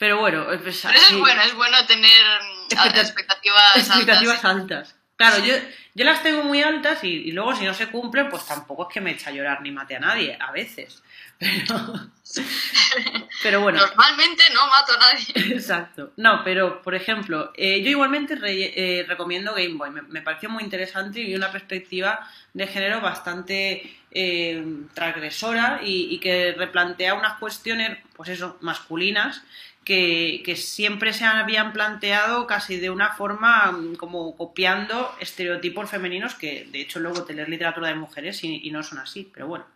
Speaker 3: Pero bueno, pues,
Speaker 2: Pero eso es bueno, es bueno tener mm,
Speaker 3: Expecta-
Speaker 2: expectativas,
Speaker 3: expectativas
Speaker 2: altas.
Speaker 3: altas. Claro, yo, yo las tengo muy altas y, y luego si no se cumplen, pues tampoco es que me echa a llorar ni mate a nadie, a veces. [LAUGHS] Pero, [LAUGHS] pero bueno.
Speaker 2: Normalmente no mato a nadie. [LAUGHS]
Speaker 3: Exacto. No, pero por ejemplo, eh, yo igualmente re- eh, recomiendo Game Boy. Me, me pareció muy interesante y una perspectiva de género bastante eh, transgresora y, y que replantea unas cuestiones, pues eso, masculinas. Que, que siempre se habían planteado casi de una forma mm, como copiando estereotipos femeninos que de hecho luego te lees literatura de mujeres y, y no son así, pero bueno.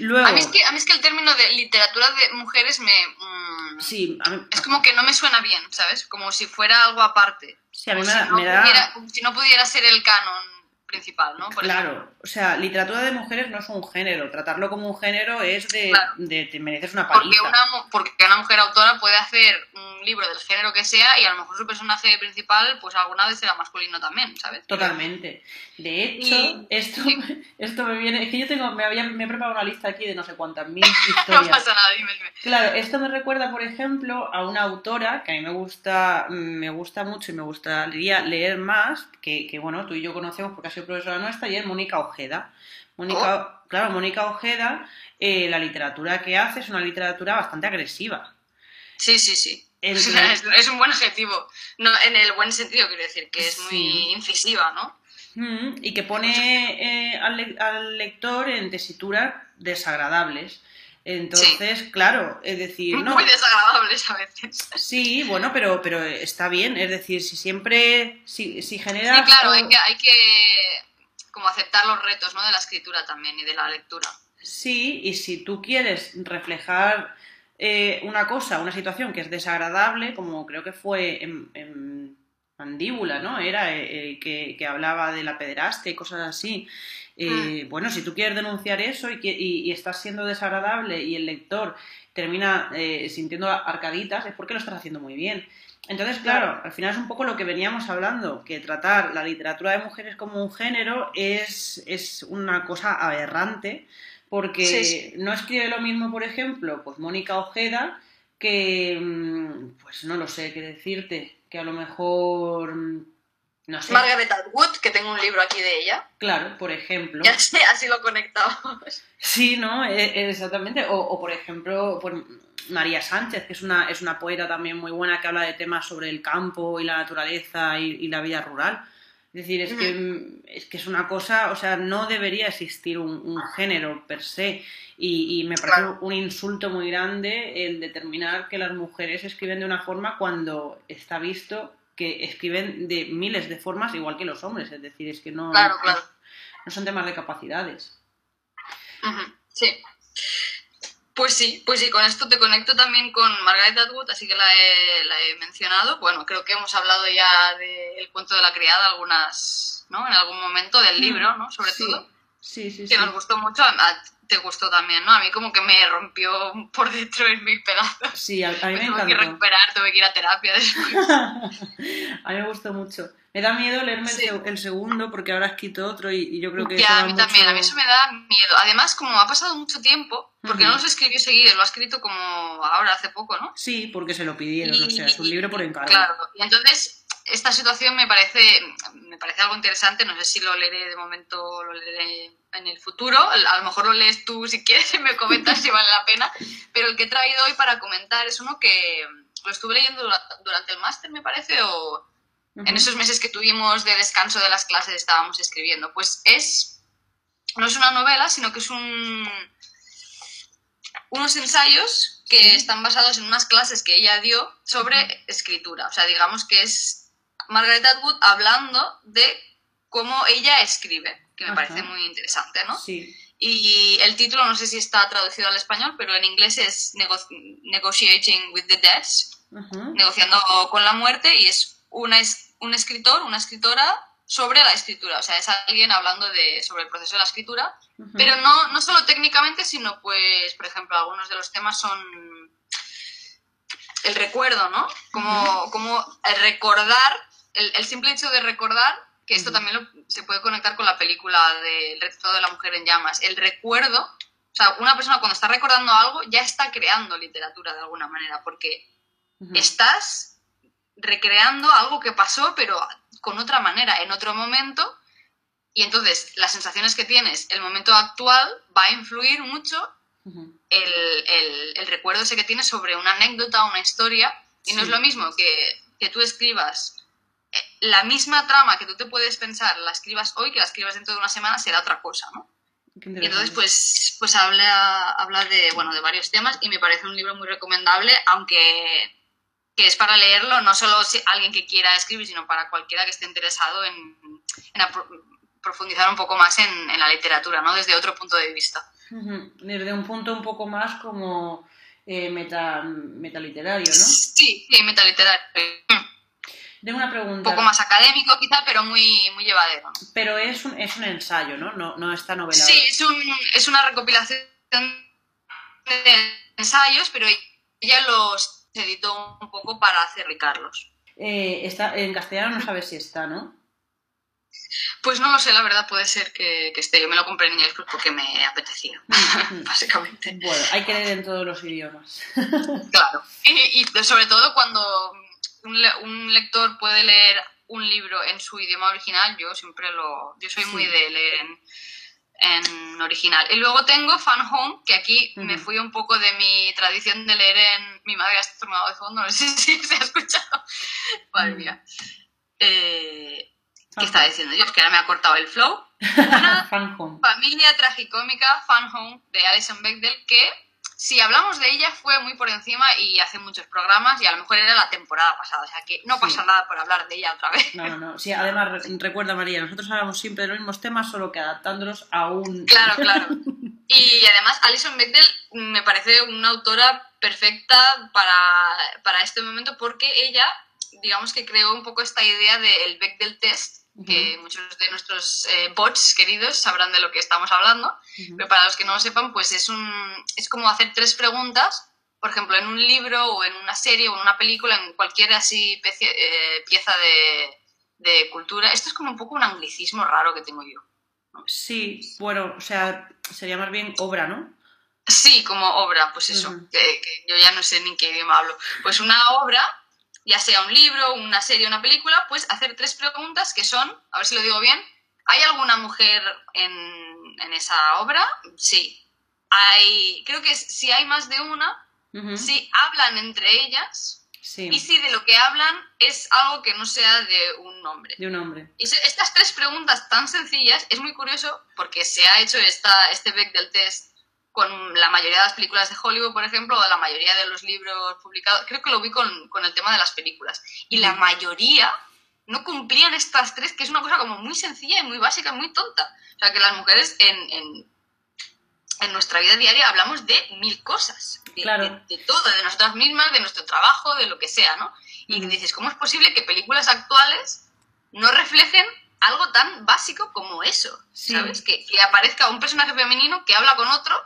Speaker 3: Luego,
Speaker 2: A mí, es que, a mí es que el término de literatura de mujeres me... mm,
Speaker 3: sí, a mí,
Speaker 2: Es como que no me suena bien, ¿sabes? Como si fuera algo aparte.
Speaker 3: sí, a mí me
Speaker 2: si,
Speaker 3: da-
Speaker 2: no
Speaker 3: me da-
Speaker 2: pudiera, como si no pudiera ser el canon principal, ¿no? Por ejemplo.
Speaker 3: Claro, o sea, literatura de mujeres no es un género. Tratarlo como un género es de,
Speaker 2: Claro.
Speaker 3: de te mereces una
Speaker 2: Porque
Speaker 3: paliza.
Speaker 2: una, mu- porque una mujer autora puede hacer un libro del género que sea y a lo mejor su personaje principal, pues alguna vez será masculino también, ¿sabes?
Speaker 3: Totalmente. De hecho,
Speaker 2: Y-
Speaker 3: esto,
Speaker 2: sí.
Speaker 3: esto me viene. Es que yo tengo, me, había, me he preparado una lista aquí de no sé cuántas mil [LAUGHS]
Speaker 2: No
Speaker 3: historias.
Speaker 2: pasa nada, dime, dime.
Speaker 3: Claro, esto me recuerda, por ejemplo, a una autora que a mí me gusta, me gusta mucho y me gustaría leer más, que, que, bueno, tú y yo conocemos porque ha sido profesora nuestra, y es Mónica Ojeda. Mónica, Claro, Mónica Ojeda, eh, la literatura que hace es una literatura bastante agresiva.
Speaker 2: Sí, sí, sí. Es, es un buen adjetivo. No, en el buen sentido, quiero decir, que es muy incisiva, ¿no?
Speaker 3: Mm, y que pone eh, al, le- al lector en tesituras desagradables. Entonces, claro, es decir, no,
Speaker 2: Muy desagradables a veces.
Speaker 3: sí, bueno, pero, pero está bien, es decir, si siempre, si, si generas...
Speaker 2: Sí, claro, hay que, hay que como aceptar los retos, ¿no? De la escritura también y de la lectura.
Speaker 3: Sí, y si tú quieres reflejar eh, una cosa, una situación que es desagradable, como creo que fue en, en Mandíbula, ¿no? Era eh, que, que hablaba de la pederastia y cosas así. Eh, Bueno, si tú quieres denunciar eso y, y- y estás siendo desagradable y el lector termina eh, sintiendo arcaditas, es porque lo estás haciendo muy bien. Entonces, claro, al final es un poco lo que veníamos hablando, que tratar la literatura de mujeres como un género es, es una cosa aberrante, porque
Speaker 2: Sí, sí.
Speaker 3: no escribe lo mismo, por ejemplo, pues Mónica Ojeda, que, mm, pues no lo sé qué decirte, que a lo mejor, mm, no sé,
Speaker 2: Margaret Atwood, que tengo un libro aquí de ella.
Speaker 3: claro, por ejemplo. [LAUGHS]
Speaker 2: Ya sé, así lo conectamos.
Speaker 3: Sí, ¿no? E- e- exactamente. O, o, por ejemplo, pues, María Sánchez, que es una, es una poeta también muy buena que habla de temas sobre el campo y la naturaleza y, y la vida rural. Es decir, es, que, mm, es que es una cosa, o sea, no debería existir un, un género per se. Y, y me parece
Speaker 2: Claro.
Speaker 3: un insulto muy grande el determinar que las mujeres escriben de una forma cuando está visto que escriben de miles de formas igual que los hombres. Es decir, es que no,
Speaker 2: Claro,
Speaker 3: no-
Speaker 2: claro.
Speaker 3: no son temas de capacidades.
Speaker 2: Sí. Pues sí, pues sí, con esto te conecto también con Margaret Atwood, así que la he, la he mencionado. Bueno, creo que hemos hablado ya del cuento de la criada algunas, ¿no? En algún momento del
Speaker 3: Mm,
Speaker 2: libro, ¿no? Sobre
Speaker 3: sí.
Speaker 2: todo.
Speaker 3: Sí, sí,
Speaker 2: Que
Speaker 3: sí.
Speaker 2: nos gustó mucho. A- te gustó también, ¿no? A mí como que me rompió por dentro en mil pedazos.
Speaker 3: Sí, a, a mí me
Speaker 2: Me tuve que
Speaker 3: encantó.
Speaker 2: recuperar, tuve que ir a terapia después. [LAUGHS]
Speaker 3: a mí me gustó mucho. Me da miedo leerme el
Speaker 2: Sí.
Speaker 3: seg- el, segundo porque ahora has escrito otro y, y yo creo que
Speaker 2: Ya, a mí
Speaker 3: mucho-
Speaker 2: también, a mí eso me da miedo. Además, como ha pasado mucho tiempo, porque no los escribió seguido, lo ha escrito como ahora, hace poco, ¿no?
Speaker 3: Sí, porque se lo pidieron, o sea, es un libro por encargo.
Speaker 2: Claro, y entonces esta situación me parece, me parece algo interesante, no sé si lo leeré de momento o lo leeré en el futuro, a lo mejor lo lees tú si quieres y me comentas si vale la pena, pero el que he traído hoy para comentar es uno que lo estuve leyendo dura- durante el máster, me parece, o en esos meses que tuvimos de descanso de las clases estábamos escribiendo. Pues es, no es una novela, sino que es un, unos ensayos que están basados en unas clases que ella dio sobre escritura. O sea, digamos que es Margaret Atwood hablando de cómo ella escribe, que me
Speaker 3: Ajá.
Speaker 2: parece muy interesante, ¿no?
Speaker 3: Sí.
Speaker 2: Y el título no sé si está traducido al español, pero en inglés es Nego- Negotiating with the Dead, negociando con la muerte y es una es- un escritor, una escritora sobre la escritura, o sea, es alguien hablando de, sobre el proceso de la escritura, pero no, no solo técnicamente, sino pues, por ejemplo, algunos de los temas son el recuerdo, ¿no? Como, como recordar el, el simple hecho de recordar, que esto también lo- se puede conectar con la película del retrato de la mujer en llamas, el recuerdo, o sea, una persona cuando está recordando algo ya está creando literatura de alguna manera, porque estás recreando algo que pasó, pero con otra manera, en otro momento, y entonces las sensaciones que tienes, el momento actual, va a influir mucho el, el- el recuerdo ese que tienes sobre una anécdota, una historia, y no
Speaker 3: Sí.
Speaker 2: es lo mismo que, que tú escribas la misma trama que tú te puedes pensar, la escribas hoy, que la escribas dentro de una semana, será otra cosa, ¿no? Y entonces, pues, pues habla, habla de, bueno, de varios temas y me parece un libro muy recomendable, aunque que es para leerlo no solo si alguien que quiera escribir, sino para cualquiera que esté interesado en, en profundizar un poco más en, en la literatura, ¿no? Desde otro punto de vista.
Speaker 3: Desde un punto un poco más como eh, meta, metaliterario, ¿no?
Speaker 2: Sí, sí, metaliterario.
Speaker 3: Tengo una
Speaker 2: Un
Speaker 3: pregunta.
Speaker 2: poco más académico quizá, pero muy, muy llevadero.
Speaker 3: Pero es un, es un ensayo, ¿no? No, no está novelado.
Speaker 2: Sí, es, un, es una recopilación de ensayos, pero ella los editó un poco para hacer Carlos.
Speaker 3: Eh, está, en castellano no sabes si está, ¿no?
Speaker 2: Pues no lo sé, la verdad, puede ser que, que esté. Yo me lo compré en inglés porque me apetecía,
Speaker 3: Ujú. [LAUGHS] [LAUGHS]
Speaker 2: básicamente.
Speaker 3: Bueno, hay que leer en todos los idiomas.
Speaker 2: Claro. Y, y sobre todo cuando un, le- un lector puede leer un libro en su idioma original, yo siempre lo. Yo soy
Speaker 3: Sí.
Speaker 2: muy de leer en, en original. Y luego tengo Fan Home, que aquí me fui un poco de mi tradición de leer en. Mi madre ha estornudado de fondo, [LAUGHS] no sé si se ha escuchado. Madre mía. Eh. ¿Qué estaba diciendo yo? Es que ahora me ha cortado el flow. [LAUGHS] Una
Speaker 3: Fan home.
Speaker 2: familia tragicómica, Fan Home, de Alison Bechdel, que si hablamos de ella fue muy por encima y hace muchos programas y a lo mejor era la temporada pasada, o sea que no
Speaker 3: Sí.
Speaker 2: pasa nada por hablar de ella otra vez.
Speaker 3: No, no, no. Sí, además, re- recuerda María, nosotros hablamos siempre de los mismos temas, solo que adaptándolos a un...
Speaker 2: Claro, claro. [LAUGHS] Y además Alison Bechdel me parece una autora perfecta para, para este momento porque ella, digamos que creó un poco esta idea del Bechdel test, que muchos de nuestros eh, bots queridos sabrán de lo que estamos hablando.
Speaker 3: Ujú.
Speaker 2: Pero para los que no lo sepan, pues es, un, es como hacer tres preguntas, por ejemplo, en un libro o en una serie o en una película, en cualquier así pecie- eh, pieza de, de cultura. Esto es como un poco un anglicismo raro que tengo yo.
Speaker 3: Sí, bueno, o sea, sería más bien obra, ¿no?
Speaker 2: Sí, como obra, pues eso,
Speaker 3: Ujú.
Speaker 2: que, que yo ya no sé ni qué idioma hablo. Pues una obra, ya sea un libro, una serie, una película, pues hacer tres preguntas que son, a ver si lo digo bien, ¿hay alguna mujer en, en esa obra? Sí. Hay, creo que si hay más de una, si hablan entre ellas
Speaker 3: Sí,
Speaker 2: y si de lo que hablan es algo que no sea de un nombre.
Speaker 3: de un hombre.
Speaker 2: Y estas tres preguntas tan sencillas es muy curioso porque se ha hecho esta, este Bechdel test con la mayoría de las películas de Hollywood, por ejemplo, o la mayoría de los libros publicados. Creo que lo vi con, con el tema de las películas. Y la mayoría no cumplían estas tres, que es una cosa como muy sencilla y muy básica, muy tonta. O sea, que las mujeres en, en, en nuestra vida diaria hablamos de mil cosas. De,
Speaker 3: Claro.
Speaker 2: de- de todo, de nosotras mismas, de nuestro trabajo, de lo que sea, ¿no? Y dices, ¿cómo es posible que películas actuales no reflejen algo tan básico como eso?
Speaker 3: Sí.
Speaker 2: ¿Sabes? Que, que aparezca un personaje femenino que habla con otro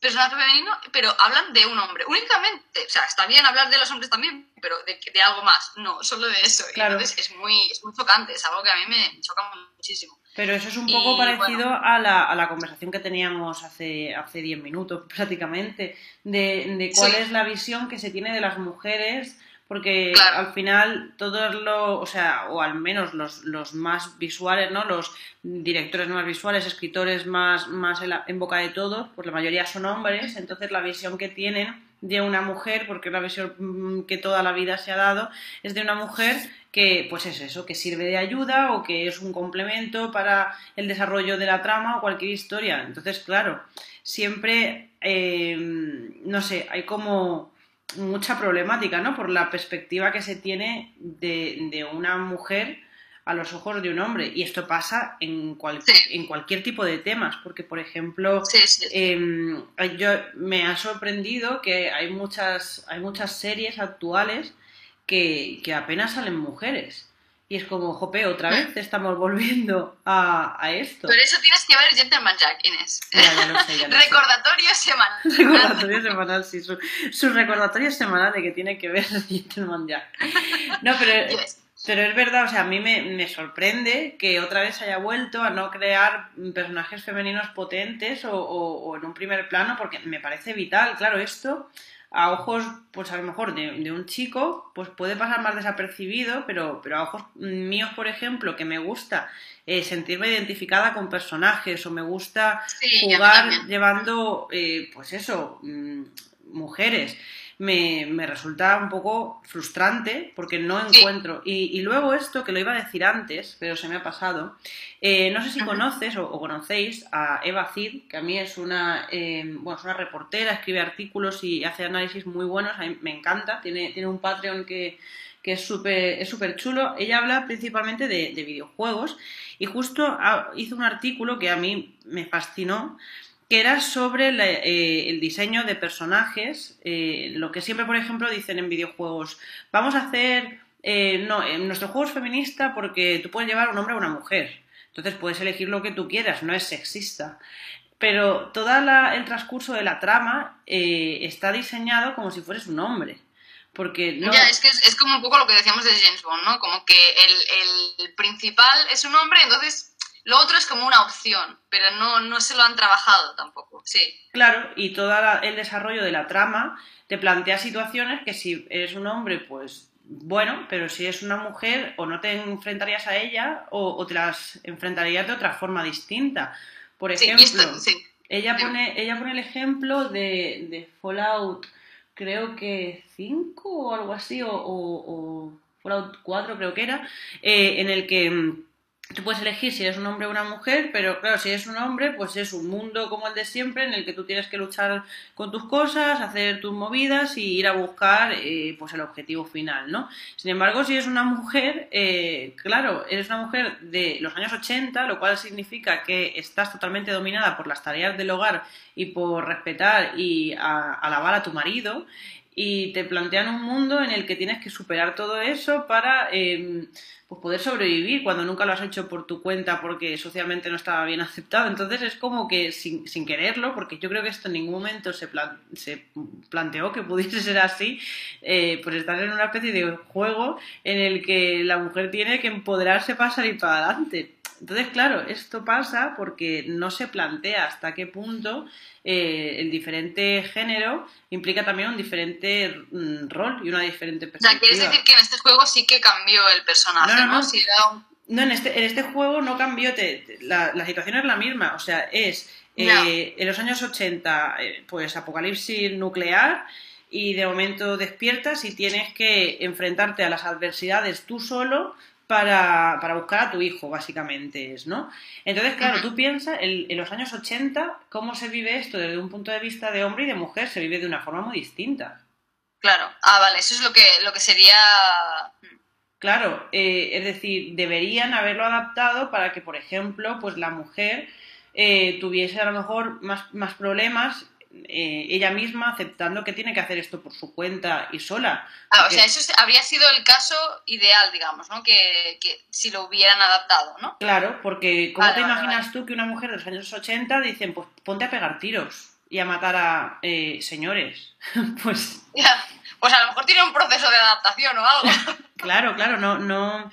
Speaker 2: personaje femenino, pero hablan de un hombre. Únicamente, o sea, está bien hablar de los hombres también, pero de, de algo más, no, solo de eso.
Speaker 3: Claro.
Speaker 2: Entonces es muy, es muy chocante, es algo que a mí me choca muchísimo.
Speaker 3: Pero eso es un
Speaker 2: Y,
Speaker 3: poco parecido
Speaker 2: bueno.
Speaker 3: a, la, a la conversación que teníamos hace hace 10 minutos [LAUGHS] prácticamente, de, de cuál
Speaker 2: Sí.
Speaker 3: es la visión que se tiene de las mujeres, porque
Speaker 2: Claro.
Speaker 3: al final todos los, o sea, o al menos los, los más visuales, ¿no? Los directores más visuales, escritores más, más en, la- en boca de todos, pues la mayoría son hombres, entonces la visión que tienen de una mujer, porque es la visión mm, que toda la vida se ha dado, es de una mujer que, pues es eso, que sirve de ayuda o que es un complemento para el desarrollo de la trama o cualquier historia. Entonces, claro, siempre, eh, no sé, hay como mucha problemática, ¿no? Por la perspectiva que se tiene de, de una mujer a los ojos de un hombre. Y esto pasa en, cual-
Speaker 2: Sí.
Speaker 3: en cualquier tipo de temas, porque, por ejemplo,
Speaker 2: Sí, sí. sí.
Speaker 3: eh, yo me ha sorprendido que hay muchas hay muchas series actuales que, que apenas salen mujeres y es como jope otra vez [LAUGHS] estamos volviendo a, a esto
Speaker 2: Por eso tienes que ver Gentleman Jack, Inés.
Speaker 3: ya, ya lo sé, ya lo sé.
Speaker 2: Recordatorio semanal. [LAUGHS]
Speaker 3: recordatorio semanal sí su, su recordatorio semanal de que tiene que ver [LAUGHS] Gentleman Jack no pero
Speaker 2: Yes.
Speaker 3: Pero es verdad, o sea, a mí me, me, sorprende que otra vez haya vuelto a no crear personajes femeninos potentes o, o, o, en un primer plano, porque me parece vital. Claro, esto a ojos, pues a lo mejor de, de, un chico, pues puede pasar más desapercibido, pero, pero a ojos míos, por ejemplo, que me gusta eh, sentirme identificada con personajes o me gusta
Speaker 2: Sí,
Speaker 3: jugar llevando, eh, pues eso, mm, mujeres. Me, me, resulta un poco frustrante porque no encuentro. Y, y, luego esto, que lo iba a decir antes, pero se me ha pasado, eh, no sé si conoces o, o, conocéis a Eva Cid, que a mí es una, eh, bueno, es una reportera, escribe artículos y hace análisis muy buenos, a mí me encanta, tiene, tiene un Patreon que, que es súper es super chulo. Ella habla principalmente de, de videojuegos y justo hizo un artículo que a mí me fascinó, que era sobre la, eh, el diseño de personajes, eh, lo que siempre, por ejemplo, dicen en videojuegos, vamos a hacer, eh, no, en nuestro juego es feminista porque tú puedes llevar un hombre a una mujer, entonces puedes elegir lo que tú quieras, no es sexista. Pero todo el transcurso de la trama eh, está diseñado como si fueres un hombre. Porque no...
Speaker 2: Ya, es que es, es, como un poco lo que decíamos de James Bond, ¿no? Como que el, el principal es un hombre, entonces lo otro es como una opción, pero no, no se lo han trabajado tampoco, sí.
Speaker 3: Claro, y todo el desarrollo de la trama te plantea situaciones que si eres un hombre, pues bueno, pero si es una mujer, o no te enfrentarías a ella, o, o te las enfrentarías de otra forma distinta. Por ejemplo,
Speaker 2: sí, esto, sí.
Speaker 3: ella, pone, ella pone el ejemplo de, de Fallout, creo que 5 o algo así, o, o, o Fallout 4 creo que era, eh, en el que Tú puedes elegir si eres un hombre o una mujer, pero claro, si eres un hombre, pues es un mundo como el de siempre, en el que tú tienes que luchar con tus cosas, hacer tus movidas y ir a buscar eh, pues el objetivo final, ¿no? Sin embargo, si eres una mujer, eh, claro, eres una mujer de los años 80, lo cual significa que estás totalmente dominada por las tareas del hogar y por respetar y a, alabar a tu marido, y te plantean un mundo en el que tienes que superar todo eso para eh, pues poder sobrevivir cuando nunca lo has hecho por tu cuenta porque socialmente no estaba bien aceptado. Entonces es como que sin, sin quererlo, porque yo creo que esto en ningún momento se, se planteó que pudiese ser así, eh, pues estar en una especie de juego en el que la mujer tiene que empoderarse para salir para adelante. Entonces, claro, esto pasa porque no se plantea hasta qué punto eh, el diferente género implica también un diferente mm, rol y una diferente perspectiva.
Speaker 2: O sea, ¿quieres decir que en este juego sí que cambió el personaje,
Speaker 3: no?
Speaker 2: No,
Speaker 3: no,
Speaker 2: Si era un...
Speaker 3: no en, este, en este juego no cambió, te, te, la, la, situación es la misma, o sea, es eh, en los años 80, eh, pues apocalipsis nuclear y de momento despiertas y tienes que enfrentarte a las adversidades tú solo para, para, buscar a tu hijo, básicamente es, ¿no? Entonces, claro, tú piensas en, en, los años 80 cómo se vive esto desde un punto de vista de hombre y de mujer, se vive de una forma muy distinta.
Speaker 2: Claro, ah, vale, eso es lo que, lo que sería...
Speaker 3: Claro, eh, es decir, deberían haberlo adaptado para que, por ejemplo, pues la mujer eh, tuviese a lo mejor más, más problemas eh, ella misma aceptando que tiene que hacer esto por su cuenta y sola.
Speaker 2: Ah, porque... o sea, eso habría sido el caso ideal, digamos, ¿no? Que, que si lo hubieran adaptado, ¿no?
Speaker 3: Claro, porque ¿cómo vale, te imaginas vale. tú que una mujer de los años 80 dicen, pues ponte a pegar tiros y a matar a eh, señores? [LAUGHS] pues...
Speaker 2: Ya. Pues a lo mejor tiene un proceso de adaptación o algo. [LAUGHS]
Speaker 3: claro, claro, no... no...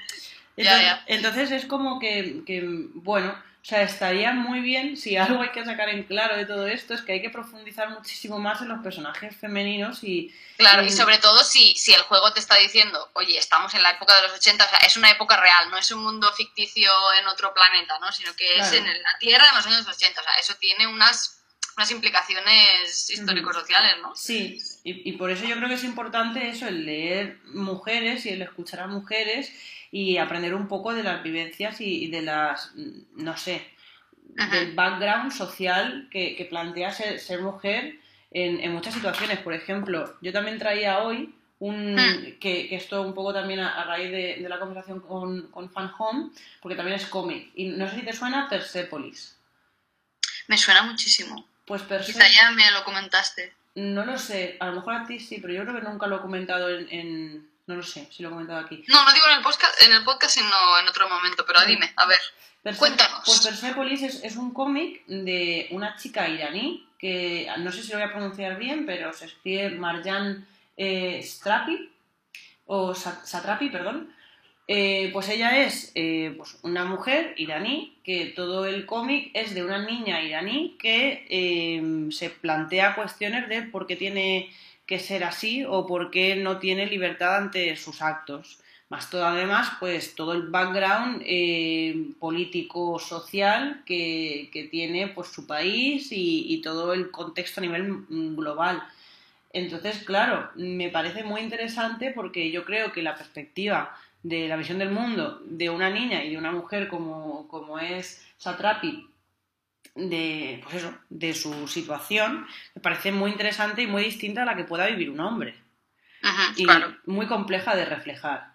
Speaker 3: Entonces, ya, ya. entonces es como que, que, bueno, o sea, estaría muy bien, si algo hay que sacar en claro de todo esto, es que hay que profundizar muchísimo más en los personajes femeninos y...
Speaker 2: Claro, y, y sobre todo si, si el juego te está diciendo, oye, estamos en la época de los 80, o sea, es una época real, no es un mundo ficticio en otro planeta, ¿no? Sino que claro. es en la Tierra en los años 80, o sea, eso tiene unas unas implicaciones histórico-sociales, ¿no?
Speaker 3: Sí, y, y, por eso yo creo que es importante eso, el leer mujeres y el escuchar a mujeres y aprender un poco de las vivencias y, y de las, no sé, Ajá. del background social que, que plantea ser, ser mujer en, en, muchas situaciones. Por ejemplo, yo también traía hoy un, hmm. que, que, esto un poco también a, a raíz de, de, la conversación con, con Fan Home, porque también es cómic. Y no sé si te suena Persepolis.
Speaker 2: Me suena muchísimo.
Speaker 3: Pues Persepolis.
Speaker 2: Quizá ya me lo comentaste.
Speaker 3: No lo sé, a lo mejor a ti sí, pero yo creo que nunca lo he comentado en, en no lo sé si lo he comentado aquí.
Speaker 2: No, no digo en el podcast, en el podcast sino en otro momento, pero dime, a ver, Perse cuéntanos.
Speaker 3: Pues Persepolis es, es un cómic de una chica iraní, que no sé si lo voy a pronunciar bien, pero se escribe Marjan eh, Strapi, o Satrapi, perdón, Eh, pues ella es eh, pues una mujer iraní, que todo el cómic es de una niña iraní que eh, se plantea cuestiones de por qué tiene que ser así o por qué no tiene libertad ante sus actos. Más todo además, pues todo el background político, social que, tiene pues, su país y, y todo el contexto a nivel global. Entonces, claro, me parece muy interesante porque yo creo que la perspectiva de la visión del mundo de una niña y de una mujer como, como es Satrapi, de, pues eso, de su situación, me parece muy interesante y muy distinta a la que pueda vivir un hombre. y muy compleja de reflejar.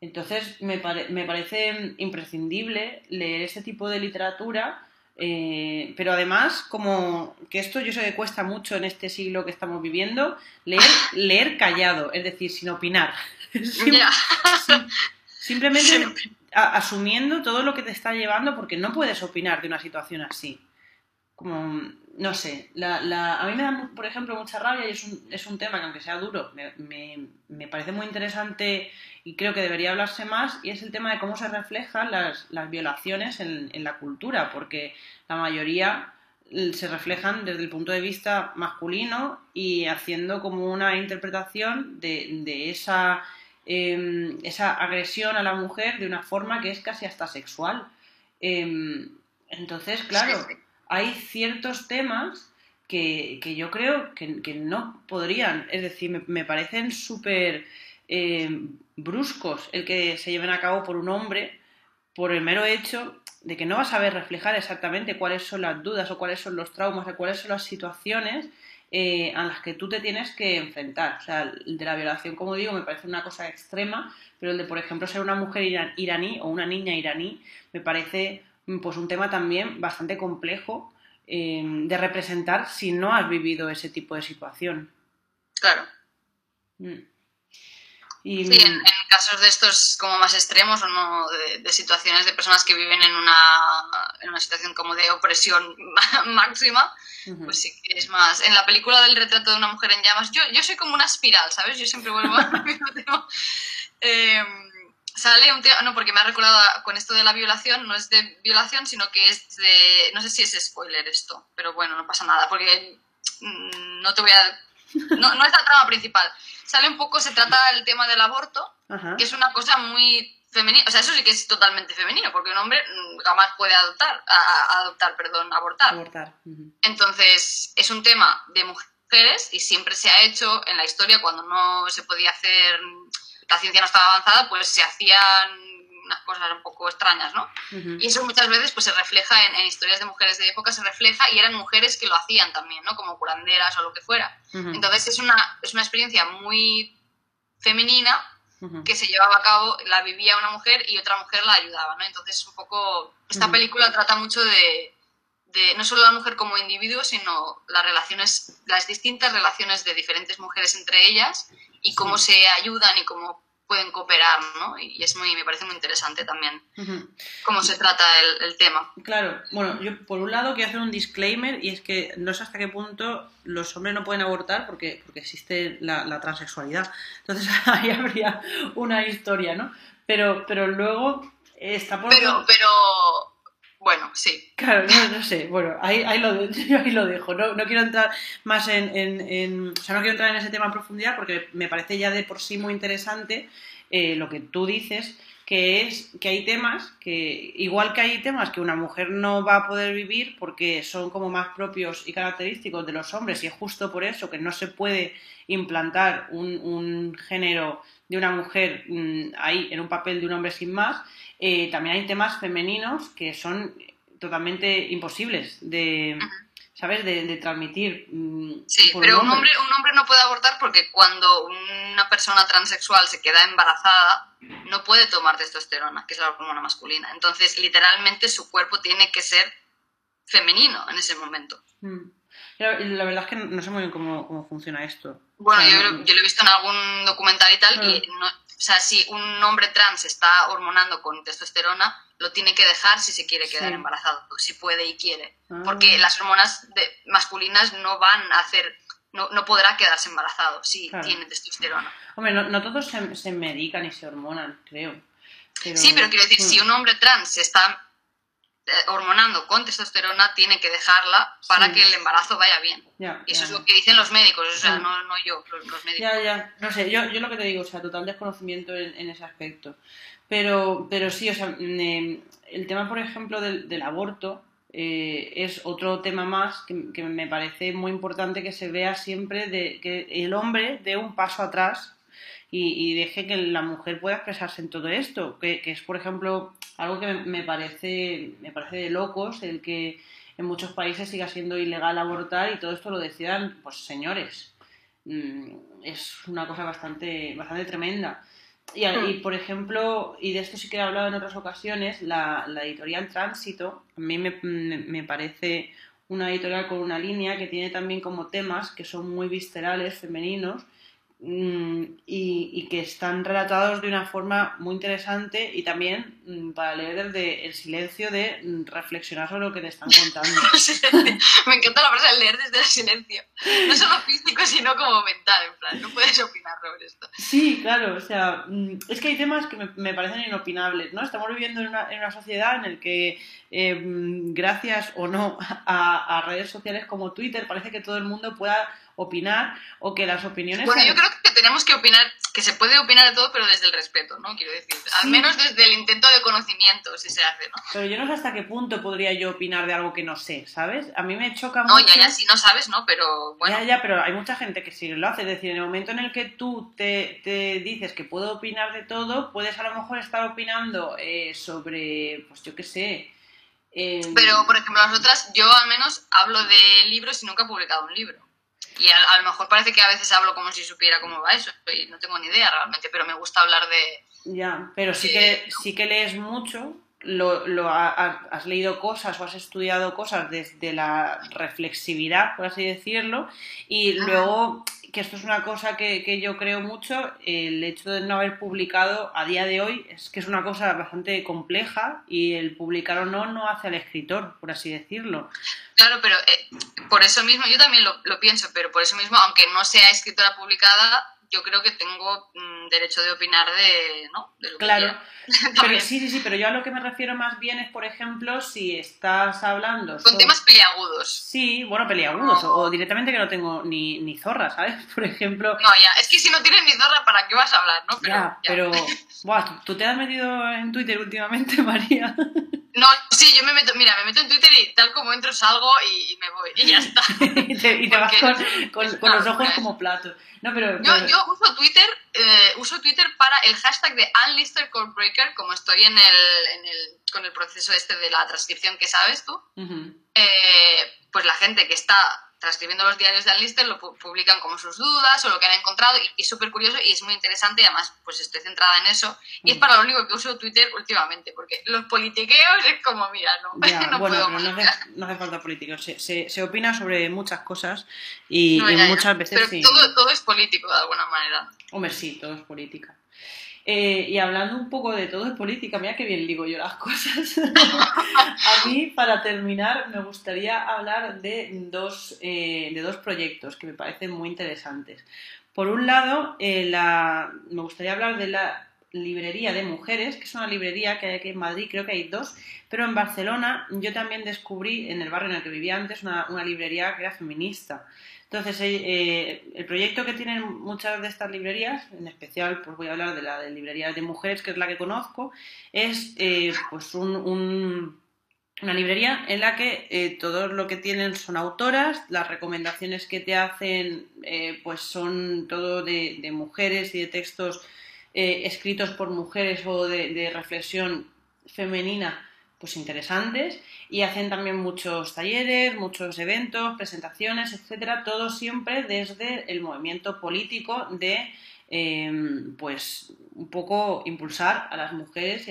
Speaker 3: Entonces, me, me, parece imprescindible leer ese tipo de literatura, eh, pero además, como que esto yo sé que cuesta mucho en este siglo que estamos viviendo, leer, [LAUGHS] leer callado, es decir, sin opinar. Simplemente asumiendo todo lo que te está llevando porque no puedes opinar de una situación así. Como, no sé, la, a mí me da, por ejemplo, mucha rabia y es un, es un tema que aunque sea duro, me, me, parece muy interesante y creo que debería hablarse más y es el tema de cómo se reflejan las, las violaciones en, en la cultura, porque la mayoría se reflejan desde el punto de vista masculino y haciendo como una interpretación de, de esa Em, esa agresión a la mujer de una forma que es casi hasta sexual. Em, entonces, claro, hay ciertos temas que, yo creo que, no podrían, es decir, me, parecen súper em, bruscos el que se lleven a cabo por un hombre por el mero hecho de que no va a saber reflejar exactamente cuáles son las dudas o cuáles son los traumas o cuáles son las situaciones eh, a las que tú te tienes que enfrentar. O sea, el de la violación, como digo, me parece una cosa extrema, pero el de, por ejemplo, ser una mujer iraní o una niña iraní, me parece mm, pues un tema también bastante complejo eh, de representar si no has vivido ese tipo de situación.
Speaker 2: Claro. Mm. Y, sí, en, casos de estos como más extremos o no, de, situaciones de personas que viven en una, en una situación como de opresión [LAUGHS] máxima, pues sí que es más. En la película del retrato de una mujer en llamas, yo, yo soy como una espiral, ¿sabes? Yo siempre vuelvo al [LAUGHS] mismo tema. Em, sale un tema, no, porque me ha recordado con esto de la violación, no es de violación, sino que es de, no sé si es spoiler esto, pero bueno, no pasa nada, porque mm, no te voy a, no, no es la trama principal sale un poco, se trata el tema del aborto, que es una cosa muy femenina, o sea, eso sí que es totalmente femenino, porque un hombre mm, jamás puede adoptar, adoptar, perdón, abortar.
Speaker 3: abortar.
Speaker 2: Entonces, es un tema de mujeres y siempre se ha hecho en la historia cuando no se podía hacer, la ciencia no estaba avanzada, pues se hacían unas cosas un poco extrañas, ¿no? Y eso muchas veces pues se refleja en, historias de mujeres de época, se refleja y eran mujeres que lo hacían también, ¿no? Como curanderas o lo que fuera. Entonces es una, es una experiencia muy femenina que se llevaba a cabo, la vivía una mujer y otra mujer la ayudaba, ¿no? Entonces un poco, esta película trata mucho de, de no solo la mujer como individuo, sino las relaciones, las distintas relaciones de diferentes mujeres entre ellas y cómo se ayudan y cómo pueden cooperar, ¿no? Y es muy, me parece muy interesante también cómo se trata el, tema.
Speaker 3: Claro, bueno, yo por un lado quiero hacer un disclaimer y es que no sé hasta qué punto los hombres no pueden abortar porque, porque existe la, transexualidad. Entonces [LAUGHS] ahí habría una historia, ¿no? Pero, pero luego está por...
Speaker 2: Pero, pero bueno, sí.
Speaker 3: Claro, no, sé. Bueno, ahí, ahí, lo, [LAUGHS] ahí lo dejo. No, no quiero entrar más en, en, O sea, no quiero entrar en ese tema en profundidad porque me parece ya de por sí muy interesante eh, lo que tú dices, que es que hay temas que, igual que hay temas que una mujer no va a poder vivir porque son como más propios y característicos de los hombres y es justo por eso que no se puede implantar un, un género de una mujer mm, ahí en un papel de un hombre sin más, eh, también hay temas femeninos que son totalmente imposibles de, ¿sabes? De, transmitir.
Speaker 2: Mm, sí, pero un hombre. un hombre no puede abortar porque cuando una persona transexual se queda embarazada, no puede tomar testosterona, que es la hormona masculina. Entonces, literalmente, su cuerpo tiene que ser femenino en ese momento.
Speaker 3: Mm. La verdad es que no sé muy bien cómo, funciona esto.
Speaker 2: Bueno, yo, yo, lo he visto en algún documental y tal, y no, o sea, si un hombre trans está hormonando con testosterona, lo tiene que dejar si se quiere quedar embarazado, si puede y quiere. Ah. Porque las hormonas masculinas no van a hacer, no, no podrá quedarse embarazado si tiene testosterona.
Speaker 3: Hombre, no, todos se, se, medican y se hormonan, creo.
Speaker 2: sí, pero quiero decir, si
Speaker 3: mm.
Speaker 2: un hombre trans está hormonando con testosterona, tiene que dejarla para
Speaker 3: Sí.
Speaker 2: que el embarazo vaya bien.
Speaker 3: Ya,
Speaker 2: Y eso
Speaker 3: ya,
Speaker 2: es lo que dicen los médicos, o sea, no, no yo, los, los médicos.
Speaker 3: Ya, ya, no sé, yo, yo lo que te digo, o sea, total desconocimiento en, en ese aspecto. Pero, pero sí, o sea, mm, eh, el tema, por ejemplo, del, del aborto eh, es otro tema más que, que me parece muy importante que se vea siempre de que el hombre dé un paso atrás y, y deje que la mujer pueda expresarse en todo esto, que, que es, por ejemplo, algo que me, me parece, me parece de locos, el que en muchos países siga siendo ilegal abortar y todo esto lo decidan, pues señores. Mm, es una cosa bastante, bastante tremenda. Y, a- y, por ejemplo, y de esto sí que he hablado en otras ocasiones, la, la editorial Tránsito, a mí me, me- me parece una editorial con una línea que tiene también como temas que son muy viscerales, femeninos, y, y que están relatados de una forma muy interesante y también mm, para leer desde el silencio de mm, reflexionar sobre lo que te están [LAUGHS] contando.
Speaker 2: Me encanta la frase de leer desde el silencio. No solo físico, sino como mental, en plan, no puedes opinar sobre esto.
Speaker 3: Sí, claro, o sea, mm, es que hay temas que me, me parecen inopinables, ¿no? Estamos viviendo en una, en una sociedad en la que, eh, mm, gracias o no a, a redes sociales como Twitter, parece que todo el mundo pueda opinar o que las opiniones...
Speaker 2: Bueno,
Speaker 3: sean-
Speaker 2: yo creo que tenemos que opinar, que se puede opinar de todo, pero desde el respeto, ¿no? Quiero decir, al menos desde el intento de conocimiento, si se hace, ¿no?
Speaker 3: Pero yo no sé hasta qué punto podría yo opinar de algo que no sé, ¿sabes? A mí me choca
Speaker 2: No,
Speaker 3: mucho...
Speaker 2: ya, ya, si no sabes, ¿no? Pero bueno,
Speaker 3: Ya, ya, pero hay mucha gente que sí lo hace. Es decir, en el momento en el que tú te, te dices que puedo opinar de todo, puedes a lo mejor estar opinando eh, sobre, pues yo qué sé. Eh,
Speaker 2: Pero, por ejemplo, nosotras, yo al menos hablo de libros y nunca he publicado un libro. Y a, a lo mejor parece que a veces hablo como si supiera cómo va eso, y no tengo ni idea realmente, pero me gusta hablar de...
Speaker 3: Ya, pero sí que, sí que lees mucho, lo, lo ha- ha- has leído cosas o has estudiado cosas desde la reflexividad, por así decirlo, y
Speaker 2: Ajá.
Speaker 3: luego, que esto es una cosa que, que yo creo mucho, el hecho de no haber publicado a día de hoy es que es una cosa bastante compleja y el publicar o no no hace al escritor, por así decirlo.
Speaker 2: Claro, pero eh, por eso mismo, yo también lo, lo pienso, pero por eso mismo, aunque no sea escritora publicada, yo creo que tengo mm, derecho de opinar de, ¿no? de lo que
Speaker 3: Claro,
Speaker 2: quiera. [LAUGHS] [LAUGHS]
Speaker 3: pero sí, sí, sí, pero yo a lo que me refiero más bien es, por ejemplo, si estás hablando
Speaker 2: Con
Speaker 3: sobre-
Speaker 2: temas peleagudos.
Speaker 3: Sí, bueno, peliagudos, o, o directamente que no tengo ni, ni zorra, ¿sabes? [LAUGHS] Por ejemplo,
Speaker 2: No, ya, es que si no tienes ni zorra, ¿para qué vas a hablar, no? Pero,
Speaker 3: ya,
Speaker 2: ya.
Speaker 3: pero, buah, ¿tú, tú te has metido en Twitter últimamente, María.
Speaker 2: No, sí, yo me meto, mira, me meto en Twitter y tal como entro salgo y, y me voy, y ya [LAUGHS] está.
Speaker 3: y te, y te vas con, con- los ojos como platos. No, pero,
Speaker 2: Yo,
Speaker 3: pero-
Speaker 2: yo uso Twitter, eh, uso Twitter para el hashtag de Unlisted Codebreaker, como estoy en el, en el, con el proceso este de la transcripción que sabes tú, eh, pues la gente que está transcribiendo los diarios de Unlisted lo pu- publican como sus dudas o lo que han encontrado y, es súper curioso y es muy interesante y además pues estoy centrada en eso y es
Speaker 3: Mm.
Speaker 2: para lo único que uso Twitter últimamente porque los politiqueos es como, mira, no,
Speaker 3: Ya, [LAUGHS]
Speaker 2: no
Speaker 3: bueno,
Speaker 2: puedo
Speaker 3: no hace, no hace falta políticos. Se, se, se opina sobre muchas cosas y,
Speaker 2: No,
Speaker 3: y
Speaker 2: ya, ya.
Speaker 3: muchas veces
Speaker 2: Pero
Speaker 3: sí.
Speaker 2: todo, todo es político de alguna manera.
Speaker 3: Hombre, sí, todo es política. Eh, y hablando un poco de todo es política, mira qué bien digo yo las [LAUGHS] cosas. A mí, para terminar, me gustaría hablar de dos, eh, de dos proyectos que me parecen muy interesantes. Por un lado, eh, me gustaría hablar de la librería de mujeres, que es una librería que hay aquí en Madrid, creo que hay dos, pero en Barcelona yo también descubrí, en el barrio en el que vivía antes, una, una librería que era feminista. Entonces, eh, eh, el proyecto que tienen muchas de estas librerías, en especial, pues voy a hablar de la de librería de mujeres, que es la que conozco, es eh, pues un, un- una librería en la que todo lo que tienen son autoras, las recomendaciones que te hacen pues son todo de, de mujeres y de textos eh, escritos por mujeres o de, reflexión femenina pues interesantes y hacen también muchos talleres, muchos eventos, presentaciones, etcétera, todo siempre desde el movimiento político de eh, pues un poco impulsar a las mujeres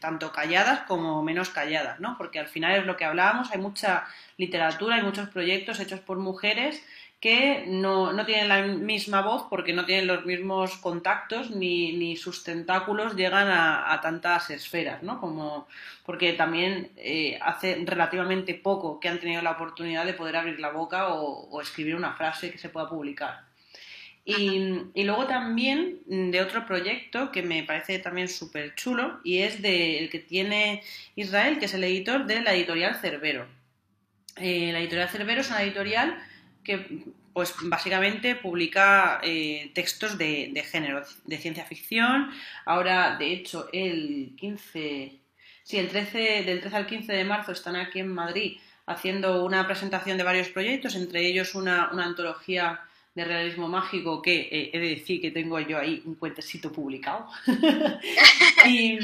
Speaker 3: tanto calladas como menos calladas, ¿no? Porque al final es lo que hablábamos, hay mucha literatura, hay muchos proyectos hechos por mujeres que no, no tienen la misma voz porque no tienen los mismos contactos ni, ni sus tentáculos llegan a, a tantas esferas, ¿no? Como, porque también eh, hace relativamente poco que han tenido la oportunidad de poder abrir la boca o, o escribir una frase que se pueda publicar. Y, luego también de otro proyecto que me parece también súper chulo y es del que tiene Israel, que es el editor de la editorial Cerbero. Eh, la editorial Cerbero es una editorial que pues básicamente publica eh, textos de, género, de ciencia ficción. Ahora, de hecho, el 15, sí, el 13, del 13 al 15 de marzo están aquí en Madrid haciendo una presentación de varios proyectos, entre ellos una, una antología de realismo mágico que eh, he de decir que tengo yo ahí un cuentecito publicado. [LAUGHS]
Speaker 2: y,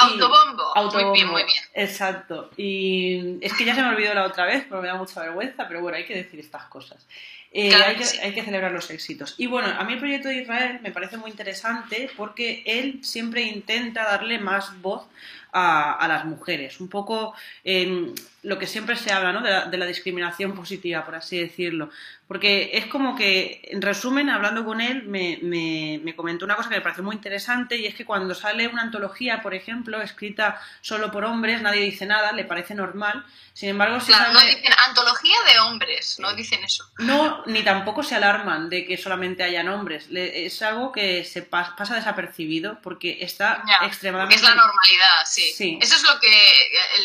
Speaker 2: Autobombo. Muy bien, muy bien.
Speaker 3: Exacto. Y es que ya se me olvidó la otra vez, pero me da mucha vergüenza, pero bueno, hay que decir estas cosas. Eh, hay, que, hay, que, celebrar los éxitos. Y bueno, a mí el proyecto de Israel me parece muy interesante porque él siempre intenta darle más voz a, las mujeres. Un poco en lo que siempre se habla, ¿no? De la, discriminación positiva, por así decirlo. Porque es como que, en resumen, hablando con él, me, me, comentó una cosa que me pareció muy interesante y es que cuando sale una antología, por ejemplo, escrita solo por hombres, nadie dice nada, le parece normal. Sin embargo,
Speaker 2: si claro, no dicen antología de hombres, no dicen eso.
Speaker 3: No, ni tampoco se alarman de que solamente hayan hombres. es algo que se pasa desapercibido porque está extremadamente...
Speaker 2: es la normalidad, sí. Eso es lo que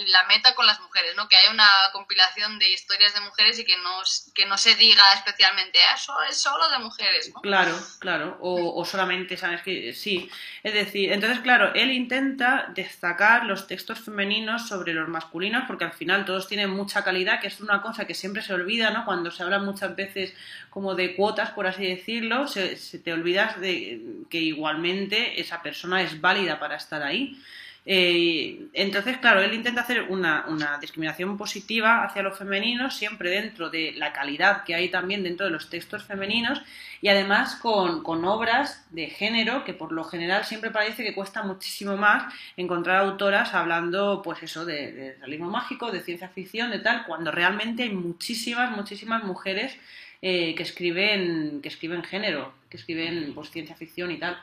Speaker 2: la meta con las mujeres, ¿no? Que haya una compilación de historias de mujeres y que no, que no se diga especialmente, eso es solo de mujeres, ¿no?
Speaker 3: Claro, claro. O, solamente, ¿sabes? Que sí. Es decir, entonces, claro, él intenta destacar los textos femeninos sobre los masculinos porque al final todos tienen mucha calidad, que es una cosa que siempre se olvida, ¿no? Cuando se habla muchas veces como de cuotas, por así decirlo, se, se te olvidas de que igualmente esa persona es válida para estar ahí. Eh, entonces, claro, él intenta hacer una, discriminación positiva hacia los femeninos, siempre dentro de la calidad que hay también dentro de los textos femeninos y además con, obras de género que por lo general siempre parece que cuesta muchísimo más encontrar autoras hablando, pues eso, de, realismo mágico, de ciencia ficción, de tal, cuando realmente hay muchísimas, muchísimas mujeres eh, que escriben, que escriben género, que escriben pues, ciencia ficción y tal.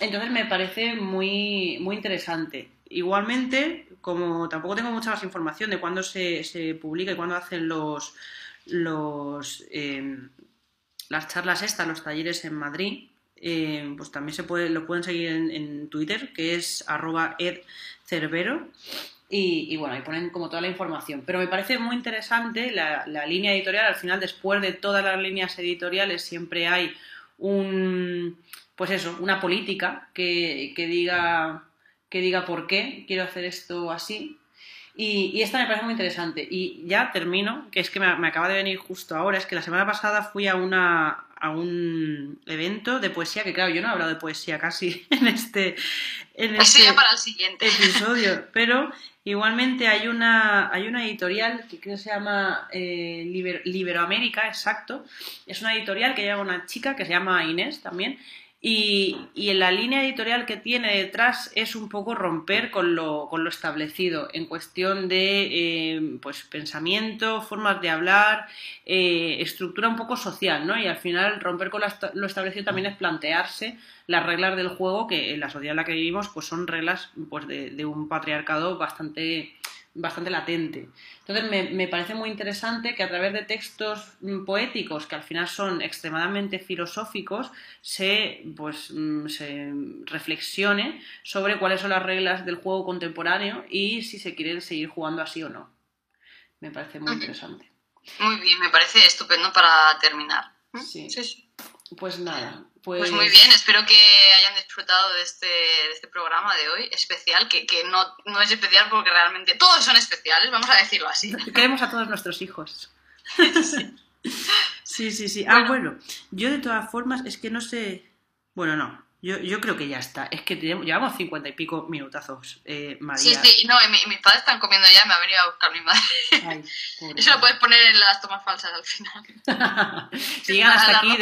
Speaker 3: Entonces me parece muy, muy interesante. Igualmente, como tampoco tengo mucha más información de cuándo se, se publica y cuándo hacen los, los em, las charlas estas, los talleres en Madrid, em, pues también se puede, lo pueden seguir en, Twitter, que es arroba edcerbero. Y, y, bueno, ahí ponen como toda la información. Pero me parece muy interesante la, la línea editorial. Al final, después de todas las líneas editoriales, siempre hay un pues eso, una política que, diga, que diga por qué quiero hacer esto así. Y, esta me parece muy interesante. Y ya termino, que es que me, acaba de venir justo ahora, es que la semana pasada fui a una a un evento de poesía, que claro, yo no he hablado de poesía casi [LAUGHS] en este, en
Speaker 2: este para el siguiente.
Speaker 3: episodio, [LAUGHS] pero igualmente hay una, hay una editorial que creo que se llama eh, Liberoamérica, exacto, es una editorial que lleva una chica que se llama Inés también, y, y, en la línea editorial que tiene detrás es un poco romper con lo, con lo establecido en cuestión de eh, pues pensamiento, formas de hablar, eh, estructura un poco social, ¿no? Y al final romper con lo establecido también es plantearse las reglas del juego que en la sociedad en la que vivimos pues son reglas pues de un patriarcado bastante bastante latente. Entonces me, me, parece muy interesante que a través de textos mm, poéticos que al final son extremadamente filosóficos se, pues, mm, se reflexione sobre cuáles son las reglas del juego contemporáneo y si se quiere seguir jugando así o no. Me parece muy interesante.
Speaker 2: Muy bien, me parece estupendo para terminar.
Speaker 3: sí, sí. Pues nada,
Speaker 2: pues... pues... muy bien, espero que hayan disfrutado de este, de este programa de hoy, especial, que, que no, no, es especial porque realmente todos son especiales, vamos a decirlo así. [LAUGHS]
Speaker 3: Queremos a todos nuestros hijos. sí, [LAUGHS] sí, sí. Ah, bueno, yo de todas formas es que no sé... Bueno, no, yo, yo creo que ya está. Es que llevamos cincuenta y pico minutazos, eh, María.
Speaker 2: Sí, sí, no, mis padres están comiendo ya, me ha venido a buscar mi madre. [LAUGHS] Eso lo puedes poner en las tomas falsas al final. [LAUGHS]
Speaker 3: si, llegan hasta aquí,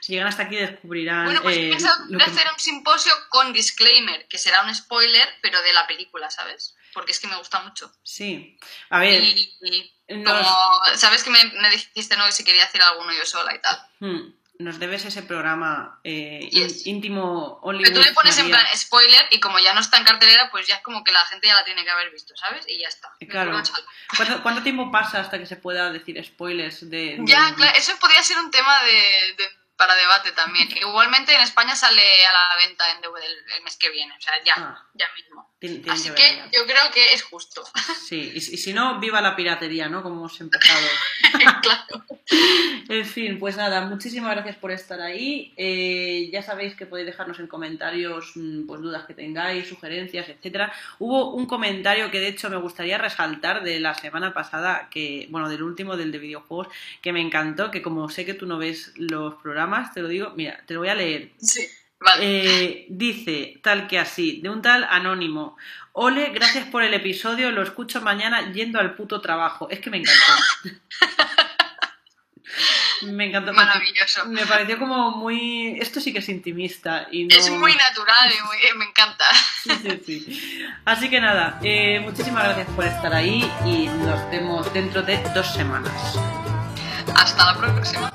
Speaker 3: si llegan hasta aquí descubrirán...
Speaker 2: Bueno, pues eh, voy hacer un simposio con disclaimer, que será un spoiler, pero de la película, ¿sabes? Porque es que me gusta mucho.
Speaker 3: Sí. A ver...
Speaker 2: Y, como, ¿sabes que me, me, dijiste no que si quería hacer alguno yo sola y tal?
Speaker 3: Hmm nos debes ese programa eh, íntimo
Speaker 2: only Pero tú le pones en plan spoiler y como ya no está en cartelera, pues ya es como que la gente ya la tiene que haber visto, ¿sabes? Y ya está.
Speaker 3: Claro. ¿Cuánto, tiempo pasa hasta que se pueda decir spoilers de...?
Speaker 2: Ya, claro, eso podría ser un tema de, para debate también. Igualmente en España sale a la venta en DVD el, mes que viene, o sea, ya,
Speaker 3: Ah.
Speaker 2: ya mismo. Así
Speaker 3: que
Speaker 2: yo creo que es justo. [LAUGHS]
Speaker 3: Sí, y, y si no, viva la piratería, ¿no? Como hemos empezado. [LAUGHS]
Speaker 2: claro.
Speaker 3: En fin, pues nada, muchísimas gracias por estar ahí. Eh, ya sabéis que podéis dejarnos en comentarios mm, pues dudas que tengáis, sugerencias, etcétera. Hubo un comentario que de hecho me gustaría resaltar de la semana pasada, que, bueno, del último, del de videojuegos, que me encantó, que como sé que tú no ves los programas, te lo digo, mira, te lo voy a leer.
Speaker 2: Sí. Vale.
Speaker 3: Eh, dice, tal que así, de un tal anónimo. Ole, gracias por el episodio, lo escucho mañana yendo al puto trabajo. Es que me encantó. [LAUGHS] me encantó.
Speaker 2: Maravilloso.
Speaker 3: Me pareció como muy... Esto sí que es intimista. Y no...
Speaker 2: Es muy natural y muy- me encanta.
Speaker 3: Sí, sí, sí. Así que nada, eh, muchísimas gracias por estar ahí y nos vemos dentro de dos semanas.
Speaker 2: Hasta la próxima.